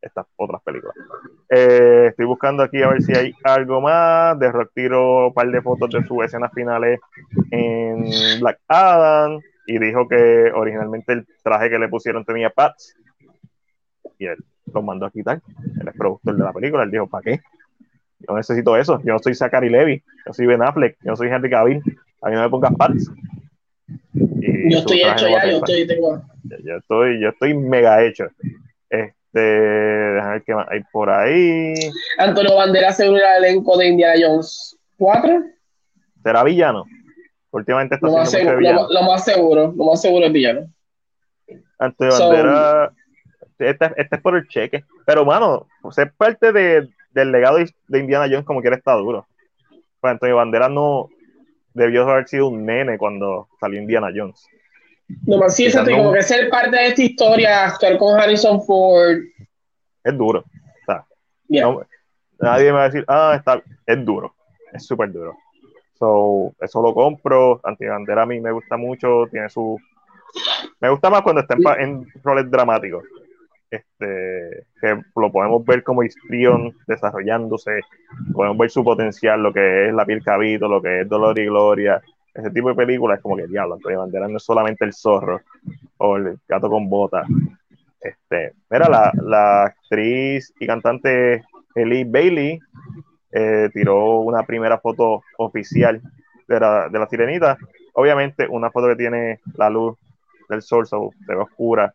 estas otras películas. Eh, estoy buscando aquí a ver si hay algo más. De Rock tiró un par de fotos de sus escenas finales en Black Adam y dijo que originalmente el traje que le pusieron tenía pads y él lo mandó a quitar. Él es productor de la película. Él dijo, ¿para qué? Yo necesito eso. Yo no soy Zachary Levy. Yo soy Ben Affleck. Yo soy Henry Cavill. A mí no me pongas pads. Yo estoy hecho ya. Yo estoy, tengo... yo estoy, yo estoy mega hecho. Este, déjame ver qué más hay por ahí. Antonio Banderas se une al elenco de Indiana Jones 4. ¿Será villano? Últimamente está lo más, seguro, lo, lo, más seguro, lo más seguro es villano. Antonio Banderas, este, este, es por el cheque. Pero, mano, ser parte de, del legado de Indiana Jones como quiera está duro. Pues Antonio Banderas no debió haber sido un nene cuando salió Indiana Jones. No más sí, exacto, como que ser parte de esta historia, actuar con Harrison Ford. Es duro. nadie me va a decir, ah, está, es duro. Es súper duro. So, eso lo compro. Antibandera a mí me gusta mucho. Tiene su. Me gusta más cuando está en, roles dramáticos. Este, que lo podemos ver como histrión desarrollándose, podemos ver su potencial, lo que es la piel cabito, lo que es dolor y gloria, ese tipo de películas es como que diablo, Antonio Banderas no es solamente el zorro o el gato con botas. Este, mira, la, la actriz y cantante Ellie Bailey eh, tiró una primera foto oficial de la, de la sirenita. Obviamente, una foto que tiene la luz del sol, se ve oscura,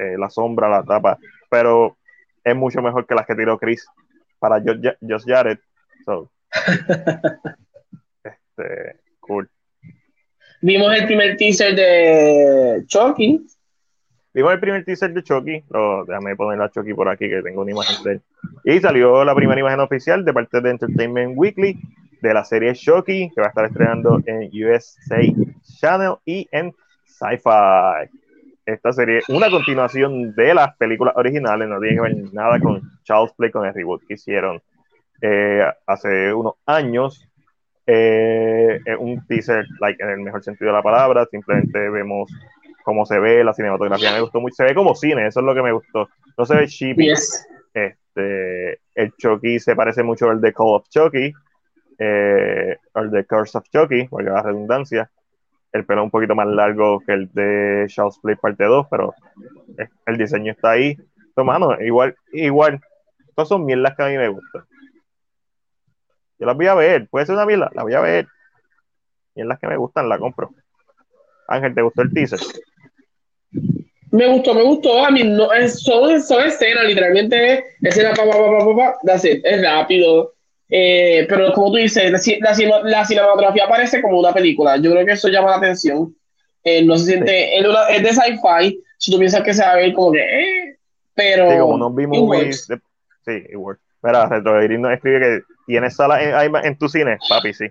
eh, la sombra, la tapa, pero es mucho mejor que las que tiró Chris para Josh Jared. [LAUGHS] este, Vimos el primer teaser de Chucky. Vimos el primer teaser de Chucky. déjame poner la Chucky por aquí que tengo una imagen de él. Y salió la primera imagen oficial de parte de Entertainment Weekly de la serie Chucky que va a estar estrenando en USA Channel y en Sci-Fi. Esta serie una continuación de las películas originales, no tiene que ver nada con Charles Play, con el reboot que hicieron eh, hace unos años. Eh, un teaser, like, en el mejor sentido de la palabra, simplemente vemos cómo se ve, la cinematografía me gustó mucho, se ve como cine, eso es lo que me gustó, no se ve cheap, este, el Chucky se parece mucho al de Call of Chucky, eh, al de Curse of Chucky, porque la redundancia, el pelo un poquito más largo que el de Shaw's Play parte 2, pero el diseño está ahí, tomando igual, igual, todas son mierdas que a mí me gustan. Yo las voy a ver. Puede ser una mierda, la voy a ver. Las que me gustan, la compro. Ángel, ¿te gustó el teaser? Me gustó, me gustó. A mí no, es, son, escenas, literalmente escena pa, pa, pa, pa, pa, es rápido. Eh, pero como tú dices, la, la, cinematografía parece como una película. Yo creo que eso llama la atención. Eh, no se siente, es, es, de sci-fi. Si tú piensas que se va a ver como que, eh, pero. Sí, como no vimos Sí, igual. Mira, Retroiris nos escribe que tienes sala en, en, tu cine, papi, sí.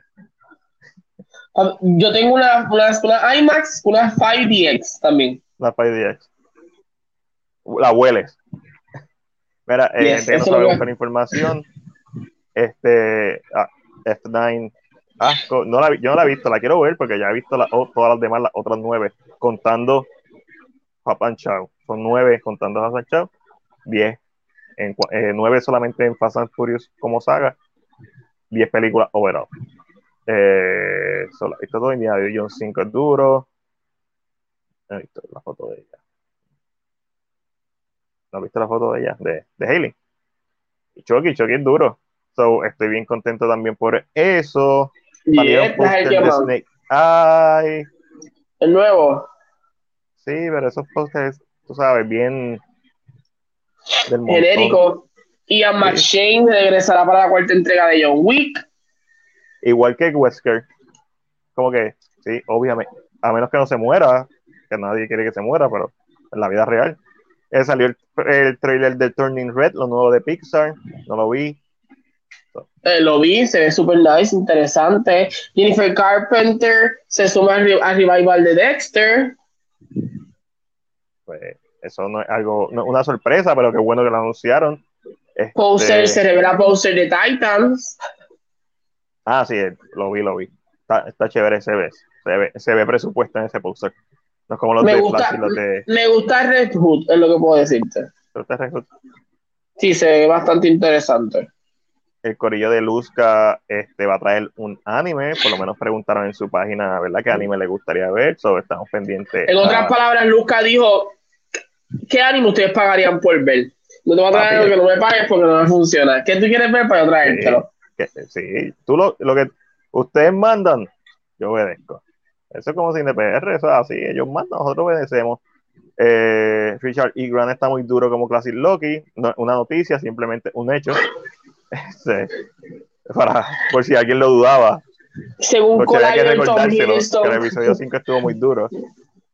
Yo tengo una, una, IMAX, una 5DX también. La 5DX. La hueles. Mira, eh, yes, no sabe buscar información. Este, ah, F9, asco. No la, yo no la he visto, la quiero ver porque ya he visto todas las demás, las otras nueve, contando Papan Chao. Son nueve contando a Chao, diez en, eh, nueve solamente en Fast and Furious como saga, 10 películas overall. Eh, solo, esto todo Indiana Jones 5 es duro. He visto la foto de ella. ¿No has visto la foto de ella? De, de Haley. Y Chucky, Chucky es duro. So, estoy bien contento también por eso. Salieron de Snake Ay. El nuevo. Sí, pero esos posters, tú sabes, bien genérico. Ian McShane regresará para la cuarta entrega de John Wick. Igual que Wesker. Como que, sí, obviamente. A menos que no se muera, que nadie quiere que se muera, pero en la vida real. Eh, salió el, trailer de Turning Red, lo nuevo de Pixar. No lo vi. Eh, lo vi, se ve super nice, interesante. Jennifer Carpenter se suma al, revival de Dexter. Pues eso no es algo, una sorpresa, pero qué bueno que lo anunciaron. Este... Poster, se revela poster de Titans. Ah, sí, lo vi, lo vi. Está, chévere, se ve, se ve, se ve presupuesto en ese poster. No es como los Me de gusta, Flash y los de. me gusta Red Hood, es lo que puedo decirte. Sí, se ve bastante interesante. El corillo de Luzca este, va a traer un anime, por lo menos preguntaron en su página, ¿verdad? ¿Qué anime le gustaría ver? So, estamos pendientes. En otras a- palabras, Luca dijo, ¿qué ánimo ustedes pagarían por ver? No te voy a traer Papi. lo que no me pagues porque no me funciona. ¿Qué tú quieres ver para traértelo? que- sí, tú lo, lo que ustedes mandan, yo obedezco. Eso es como sin DPR, eso es así, ellos mandan, nosotros obedecemos. Eh, Richard E. Grant está muy duro como Classic Loki, no, una noticia, simplemente un hecho. Este, para, por si alguien lo dudaba, Según había que Collider, Tom recordárselo, que el episodio 5 estuvo muy duro.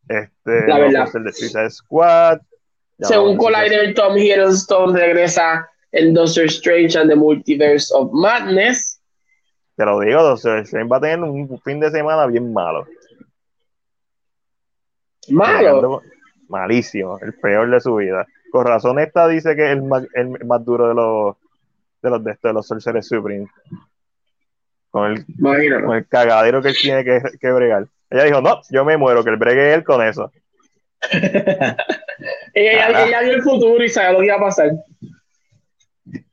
Este, La verdad. pues, el de Suicide Squad. según Collider, Tom Hiddleston regresa en Doctor Strange and the Multiverse of Madness. Te lo digo, Doctor Strange va a tener un fin de semana bien malo. Malo. Malísimo, el peor de su vida. Con razón esta dice que es el más, el más duro de los de los de, estos, de los Sorcerer Supreme. Con el, con el cagadero que él tiene que, que bregar. Ella dijo, no, yo me muero, que el bregue él con eso. [LAUGHS] ella, ella vio el futuro y sabe lo que iba a pasar.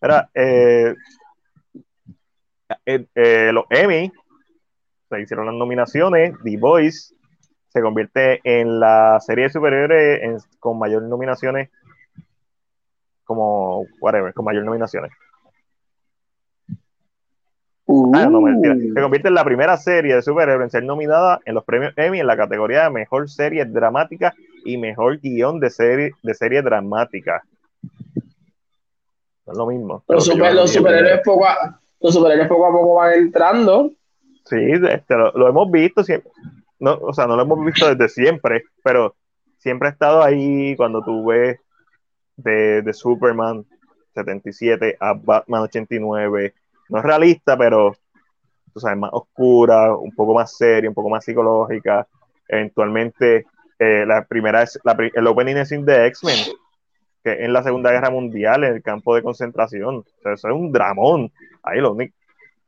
Era, eh, eh, eh, los Emmy se hicieron las nominaciones. The Voice se convierte en la serie de superhéroes en- con mayor nominaciones, como whatever, con mayor nominaciones. Ah, no, mentira. Se convierte en la primera serie de superhéroes en ser nominada en los premios Emmy en la categoría de mejor serie dramática y mejor guion de serie, de serie dramática. No es lo mismo. Los, super- superhéroes poco a, los superhéroes poco a poco van entrando. Sí, este, lo, lo hemos visto siempre. No, o sea, no lo hemos visto desde siempre, pero siempre ha estado ahí cuando tú ves de, de Superman 77 a Batman 89. No es realista, pero tú sabes, más oscura, un poco más seria, un poco más psicológica. Eventualmente, eh, la primera es la, el opening es de X-Men, que en la Segunda Guerra Mundial, en el campo de concentración. O sea, eso es un dramón. Ahí lo único.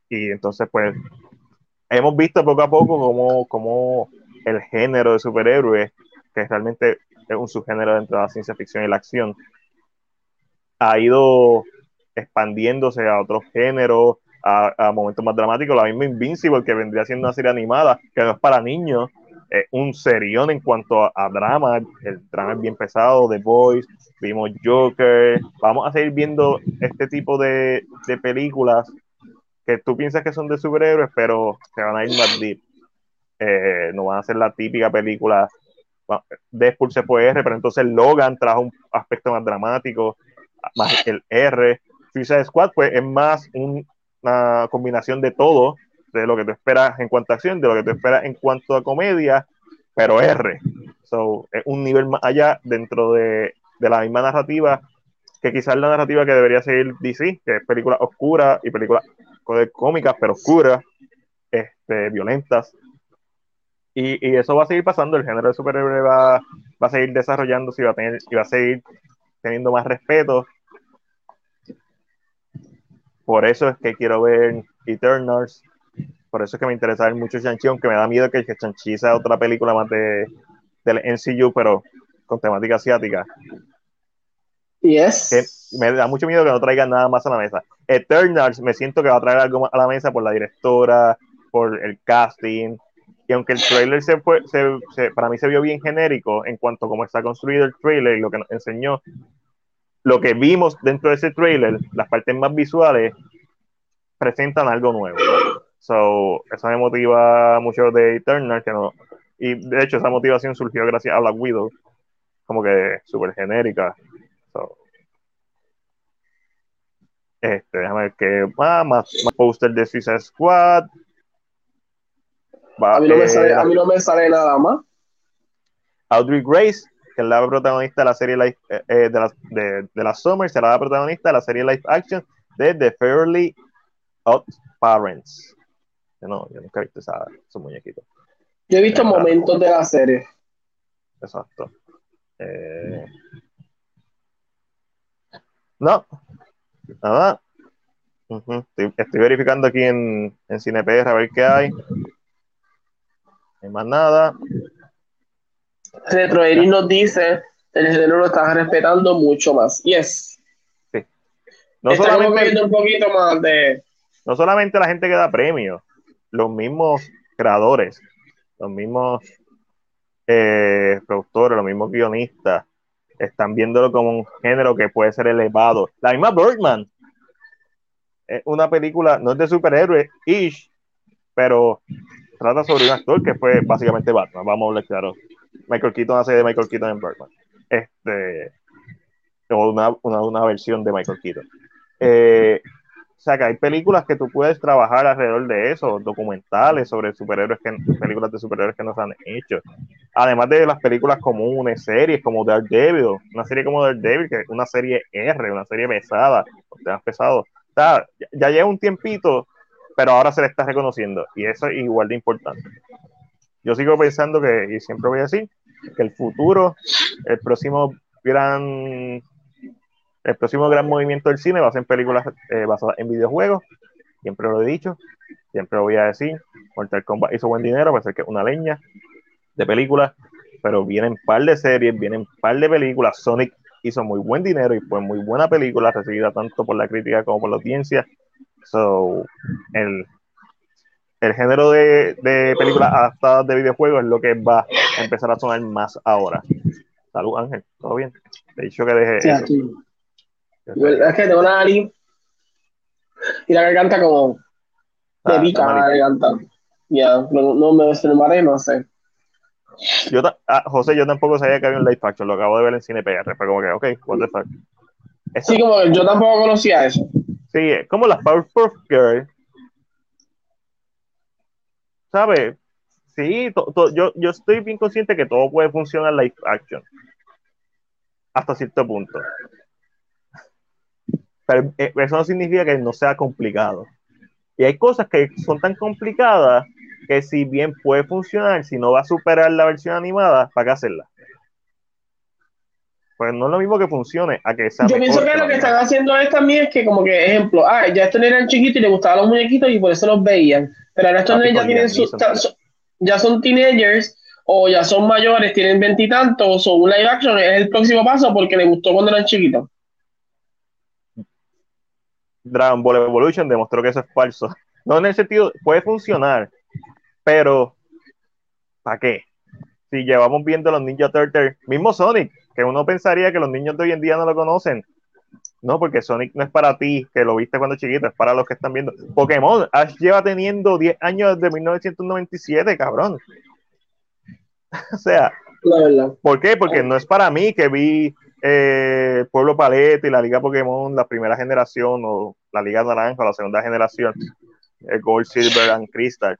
Y entonces, pues, hemos visto poco a poco cómo, cómo el género de superhéroes, que realmente es un subgénero dentro de la ciencia ficción y la acción, ha ido expandiéndose a otros géneros, a, momentos más dramáticos. La misma Invincible, que vendría siendo una serie animada, que no es para niños, es un serión en cuanto a, drama. El drama es bien pesado, The Voice, vimos Joker. Vamos a seguir viendo este tipo de, películas que tú piensas que son de superhéroes, pero se van a ir más deep. Eh, no van a ser la típica película. Deadpool se fue R, pero entonces Logan trajo un aspecto más dramático, más el R. Suicide Squad, pues es más un- una combinación de todo, de lo que tú esperas en cuanto a acción, de lo que tú esperas en cuanto a comedia, pero R. So, es un nivel más allá dentro de, de la misma narrativa que quizás la narrativa que debería seguir DC, que es películas oscuras y películas cómicas, pero oscuras, este, violentas. Y, y eso va a seguir pasando, el género de superhéroe va, va a seguir desarrollándose y va a, tener, y va a seguir teniendo más respeto. Por eso es que quiero ver Eternals, por eso es que me interesa ver mucho Shang-Chi, aunque me da miedo que, Shang-Chi sea otra película más de, del MCU, pero con temática asiática Yes. que me da mucho miedo que no traigan nada más a la mesa. Eternals me siento que va a traer algo más a la mesa por la directora, por el casting, y aunque el trailer se fue, se- se- para mí se vio bien genérico en cuanto a cómo está construido el trailer y lo que nos enseñó, lo que vimos dentro de ese trailer, las partes más visuales, presentan algo nuevo. So, eso me motiva mucho de Eternals, que no, y de hecho esa motivación surgió gracias a Black Widow, como que súper genérica. So, este, déjame ver qué más, más, más póster de Suicide Squad. Va, A mí, no me eh, sale, a mí no me sale nada más. Audrey Grace, que es la protagonista de la serie live, eh, eh, de, la, de, de la Summer, será la protagonista de la serie live action de The Fairly Odd Parents. Yo no, yo nunca he visto esa, esos muñequitos. Yo he visto momentos de la serie. Exacto. Eh, no, nada. Estoy verificando aquí en, en CinePR a ver qué hay. No hay más nada. Retro Eric nos dice, el género lo estás respetando mucho más. Yes. Sí. No solamente, un poquito más de... No solamente la gente que da premios, los mismos creadores, los mismos eh, productores, los mismos guionistas, están viéndolo como un género que puede ser elevado. La misma Birdman, es una película, no es de superhéroe, ish, pero trata sobre un actor que fue básicamente Batman, vamos a hablar claro. Michael Keaton hace de Michael Keaton en Birdman. Este, o una, una, una versión de Michael Keaton. Eh, o sea, que hay películas que tú puedes trabajar alrededor de eso, documentales sobre superhéroes, que, películas de superhéroes que nos han hecho. Además de las películas comunes, series como Daredevil, una serie como Daredevil, que es una serie R, una serie pesada, temas pesados. O sea, ya lleva un tiempito, pero ahora se le está reconociendo y eso es igual de importante. Yo sigo pensando que, y siempre voy a decir, que el futuro, el próximo gran el próximo gran movimiento del cine va a ser películas eh, basadas en videojuegos. Siempre lo he dicho, siempre lo voy a decir. Mortal Kombat hizo buen dinero, puede ser que una leña de películas, pero vienen par de series, vienen par de películas. Sonic hizo muy buen dinero y fue muy buena película, recibida tanto por la crítica como por la audiencia. So, el, el género de, de películas adaptadas de videojuegos es lo que va a empezar a sonar más ahora. Salud, Ángel, ¿todo bien? Te he dicho que deje es que tengo una nariz y la garganta como de ah, pica la garganta. Ya, no, no me desmaré, no sé. Yo ah, José, yo tampoco sabía que había un live action, lo acabo de ver en Cine PR, pero como que, ok, what the fuck. sí, como yo tampoco conocía eso. Sí, como las Powerpuff Girls. ¿Sabes? Sí, yo, yo estoy bien consciente que todo puede funcionar live action. Hasta cierto punto. Pero eh, eso no significa que no sea complicado. Y hay cosas que son tan complicadas que si bien puede funcionar, si no va a superar la versión animada, ¿para qué hacerla? Pues no es lo mismo que funcione a que sea Yo pienso que lo que están haciendo es también es que como que, ejemplo, ah, ya estos eran chiquitos y les gustaban los muñequitos y por eso los veían. Pero ahora estos ya tienen su, ya son teenagers o ya son mayores, tienen veintitantos o un live action es el próximo paso porque les gustó cuando eran chiquitos. Dragon Ball Evolution demostró que eso es falso. [LAUGHS] No en el sentido, puede funcionar, pero ¿para qué? Si llevamos viendo los Ninja Turtles, mismo Sonic, que uno pensaría que los niños de hoy en día no lo conocen. No, porque Sonic no es para ti, que lo viste cuando chiquito, es para los que están viendo. Pokémon, Ash lleva teniendo 10 años desde 1997, cabrón. [LAUGHS] o sea, ¿por qué? Porque no es para mí que vi eh, Pueblo Paleta y la Liga Pokémon, la primera generación, o la Liga Naranja, la segunda generación, el Gold, Silver and Crystal.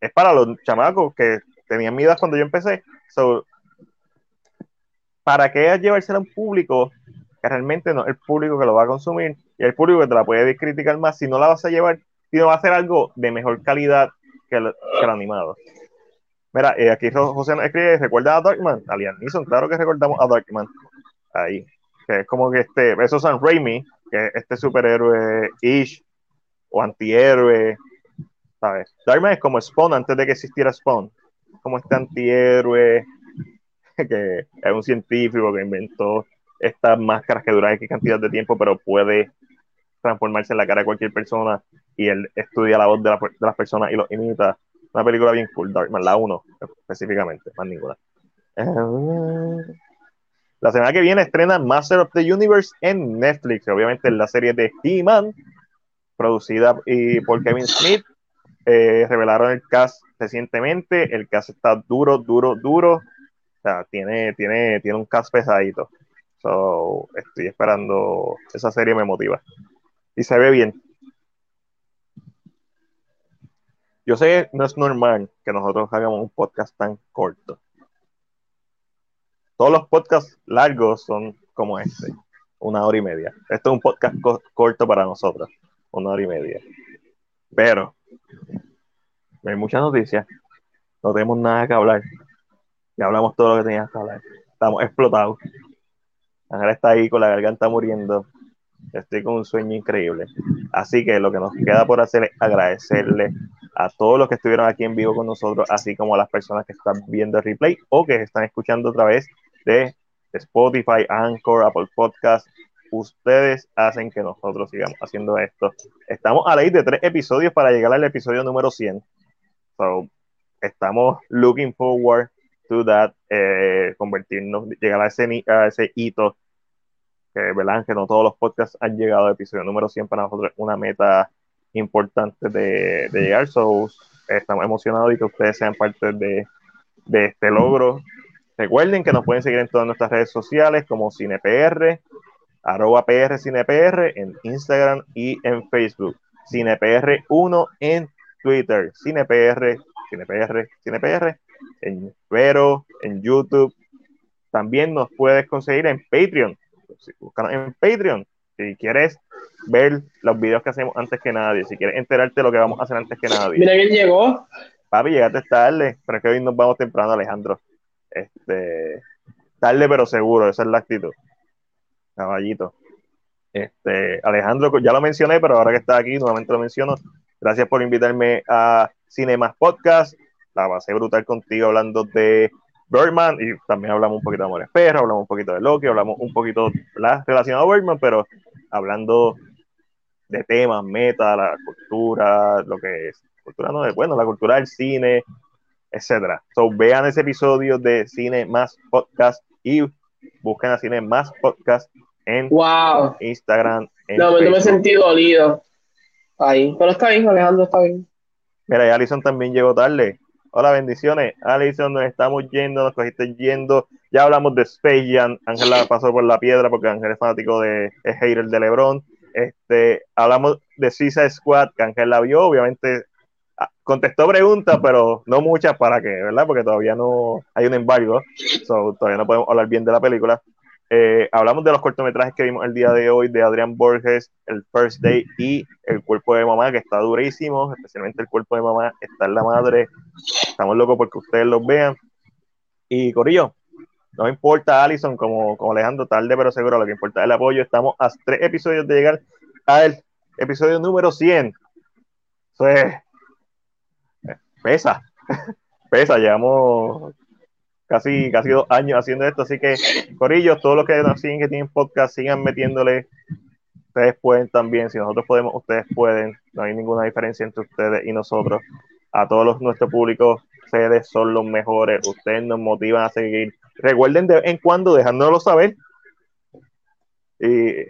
Es para los chamacos que tenían miedo cuando yo empecé. ¿Para qué llevarse a un público que realmente no es el público que lo va a consumir y el público que te la puede criticar más si no la vas a llevar, si no va a hacer algo de mejor calidad que el, animado? Mira, eh, aquí José nos escribe, ¿recuerda a Darkman? A Liam Neeson, claro que recordamos a Darkman ahí. Que es como que este, eso es San Raimi, que este superhéroe ish o antihéroe, ¿sabes? Darkman es como Spawn antes de que existiera Spawn, como este antihéroe [LAUGHS] que es un científico que inventó estas máscaras que duran X cantidad de tiempo, pero puede transformarse en la cara de cualquier persona y él estudia la voz de, de las personas y lo imita. Una película bien cool, Darkman, la 1 específicamente, más ninguna. [LAUGHS] La semana que viene estrena Master of the Universe en Netflix, obviamente la serie de He-Man, producida por Kevin Smith. Eh, revelaron el cast recientemente. El cast está duro, duro, duro. Tiene, tiene, tiene un cast pesadito. So, estoy esperando. Esa serie me motiva. Y se ve bien. Yo sé que no es normal que nosotros hagamos un podcast tan corto todos los podcasts largos son como este, una hora y media. Esto es un podcast corto para nosotros, una hora y media. Pero hay muchas noticias, no tenemos nada que hablar. Ya hablamos todo lo que teníamos que hablar. Estamos explotados. Ángel está ahí con la garganta muriendo. Estoy con un sueño increíble. Así que lo que nos queda por hacer es agradecerle a todos los que estuvieron aquí en vivo con nosotros, así como a las personas que están viendo el replay o que están escuchando a través de Spotify, Anchor, Apple Podcast. Ustedes hacen que nosotros sigamos haciendo esto. Estamos a la ley de tres episodios para llegar al episodio número 100. So, estamos looking forward to that, eh, convertirnos, llegar a ese, a ese hito, que, ¿verdad? que no todos los podcasts han llegado al episodio número 100 para nosotros, una meta importante de, de llegar. So, estamos emocionados y que ustedes sean parte de, de este logro. Recuerden que nos pueden seguir en todas nuestras redes sociales como CinePR, arroba PR CinePR en Instagram y en Facebook. CinePR1 en Twitter. CinePR, CinePR, CinePR en Vero, en YouTube. También nos puedes conseguir en Patreon. en Patreon. Si quieres ver los videos que hacemos antes que nadie, si quieres enterarte de lo que vamos a hacer antes que nadie. Mira quién llegó. Papi, llegaste tarde, pero es que hoy nos vamos temprano, Alejandro. Este, tarde pero seguro, esa es la actitud. Caballito. Este, Alejandro, ya lo mencioné, pero ahora que está aquí, nuevamente lo menciono. Gracias por invitarme a Cinemas Podcast. La pasé brutal contigo hablando de Birdman y también hablamos un poquito de Amores Perros, hablamos un poquito de Loki, hablamos un poquito relacionado a Birdman, pero hablando de temas, meta, la cultura, lo que es cultura no es bueno, la cultura del cine, etcétera. So vean ese episodio de Cine Más Podcast y busquen a Cine Más Podcast en wow. Instagram. no, no me he sentido dolido ahí, pero está bien, Alejandro, está bien. Mira, y Alison también llegó tarde. Hola, bendiciones. Alison, nos estamos yendo, nos cogiste yendo. Ya hablamos de Space Jam. Ángel pasó por la piedra porque Ángel es fanático de, es hater de LeBron. Este, hablamos de Suicide Squad, que Ángel la vio. Obviamente ah, contestó preguntas, pero no muchas para qué, ¿verdad? Porque todavía no hay un embargo. todavía no podemos hablar bien de la película. Eh, hablamos de los cortometrajes que vimos el día de hoy de Adrián Borges, el First Day y el cuerpo de mamá, que está durísimo, especialmente el cuerpo de mamá, está en la madre. Estamos locos porque ustedes los vean. Y Corillo, no importa Alison como, como Alejandro, tarde pero seguro, lo que importa es el apoyo. Estamos a tres episodios de llegar al episodio número 100. Eso es, pesa, [LAUGHS] pesa, llevamos casi, casi dos años haciendo esto. Así que, Corillos, todos los que nos siguen, que tienen podcast, sigan metiéndole. Ustedes pueden también, si nosotros podemos, ustedes pueden. No hay ninguna diferencia entre ustedes y nosotros. A todos los, nuestro público, ustedes son los mejores. Ustedes nos motivan a seguir. Recuerden de vez en cuando dejándonos saber. Y,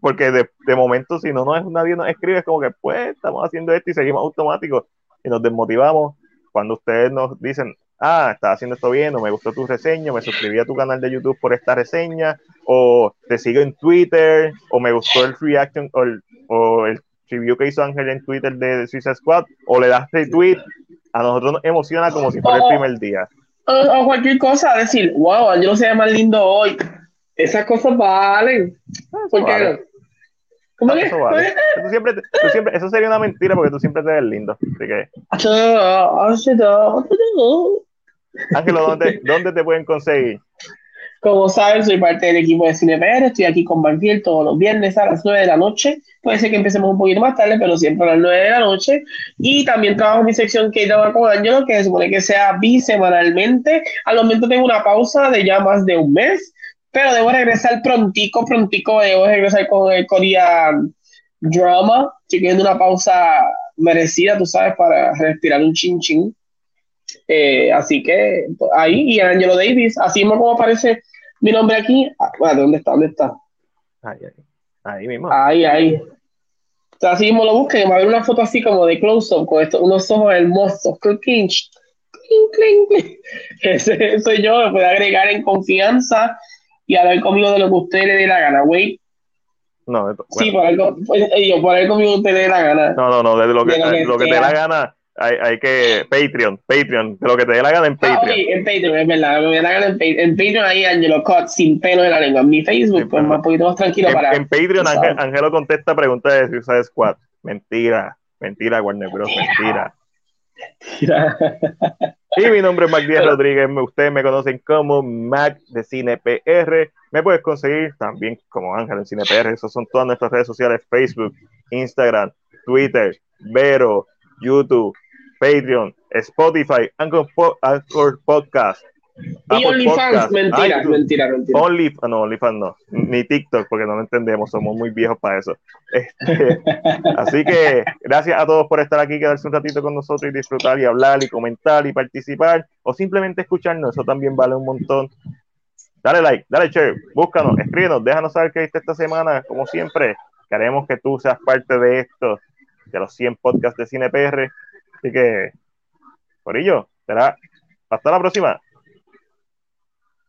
porque de, de momento, si no, no es, nadie nos escribe, es como que pues estamos haciendo esto y seguimos automáticos y nos desmotivamos. Cuando ustedes nos dicen, ah, estás haciendo esto bien, o me gustó tu reseña, me suscribí a tu canal de YouTube por esta reseña, o te sigo en Twitter, o me gustó el reaction o el, o el review que hizo Ángel en Twitter de Suicide Squad, o le das retweet, a nosotros nos emociona como si fuera el primer día. O, cualquier cosa, decir, wow, Angelo se ve más lindo hoy. Esas cosas valen. Ah, ¿Por qué ¿Cómo que? Eso, vale. siempre, tú siempre, eso sería una mentira porque tú siempre te ves lindo. Así que. Ángelo, ¿dónde, [LAUGHS] ¿dónde te pueden conseguir? Como saben, soy parte del equipo de CinePR, estoy aquí con Banfield todos los viernes a las 9 de la noche. Puede ser que empecemos un poquito más tarde, pero siempre a las 9 de la noche. Y también trabajo en mi sección que llama con Angelo, que se supone que sea bisemanalmente. Al momento tengo una pausa de ya más de un mes, pero debo regresar prontico, prontico, debo regresar con el Korean Drama. Estoy una pausa merecida, tú sabes, para respirar un chin chin. Eh, así que ahí, y Angelo Davis, así mismo como aparece mi nombre aquí. Ah, ¿Dónde está? ¿Dónde está? Ahí, ahí. Ahí mismo. Ahí, ahí. así mismo lo busquen, va a ver una foto así como de close-up con estos, unos ojos hermosos. [LAUGHS] Ese soy yo, me puede agregar en confianza y hablar conmigo de lo que usted le dé la gana, güey. No, Sí, por algo, pues, yo, por algo conmigo usted le dé la gana. No, no, no, de lo que, lo que te dé la gana hay, hay, que Patreon, Patreon, de lo que te dé la gana en ah, Patreon. Ah, en Patreon, es verdad, me la gana en, Patreon, en Patreon ahí Angelo Cut sin pelo en la lengua. En mi Facebook, pues más un poquito más tranquilo en, para. En Patreon, Angelo contesta preguntas de Suicide Squad. Mentira, mentira, Warner Bros. Mentira. Mentira. y mi nombre es Mac Díaz [LAUGHS] Rodríguez. Ustedes me conocen como Mac de Cine PR. Me puedes conseguir también como Ángel en Cine PR. Esas son todas nuestras redes sociales: Facebook, Instagram, Twitter, Vero, YouTube, Patreon, Spotify, Anchor, Podcast. Y OnlyFans, mentira, mentira, mentira. Only, ah, no, OnlyFans no, ni TikTok, porque no lo entendemos, somos muy viejos para eso. Este, [LAUGHS] así que gracias a todos por estar aquí, quedarse un ratito con nosotros y disfrutar y hablar y comentar y participar, o simplemente escucharnos, eso también vale un montón. Dale like, dale share, búscanos, escríbenos, déjanos saber qué viste esta semana, como siempre. Queremos que tú seas parte de esto, de los 100 podcasts de Cine PR. Así que, por ello, será hasta la próxima.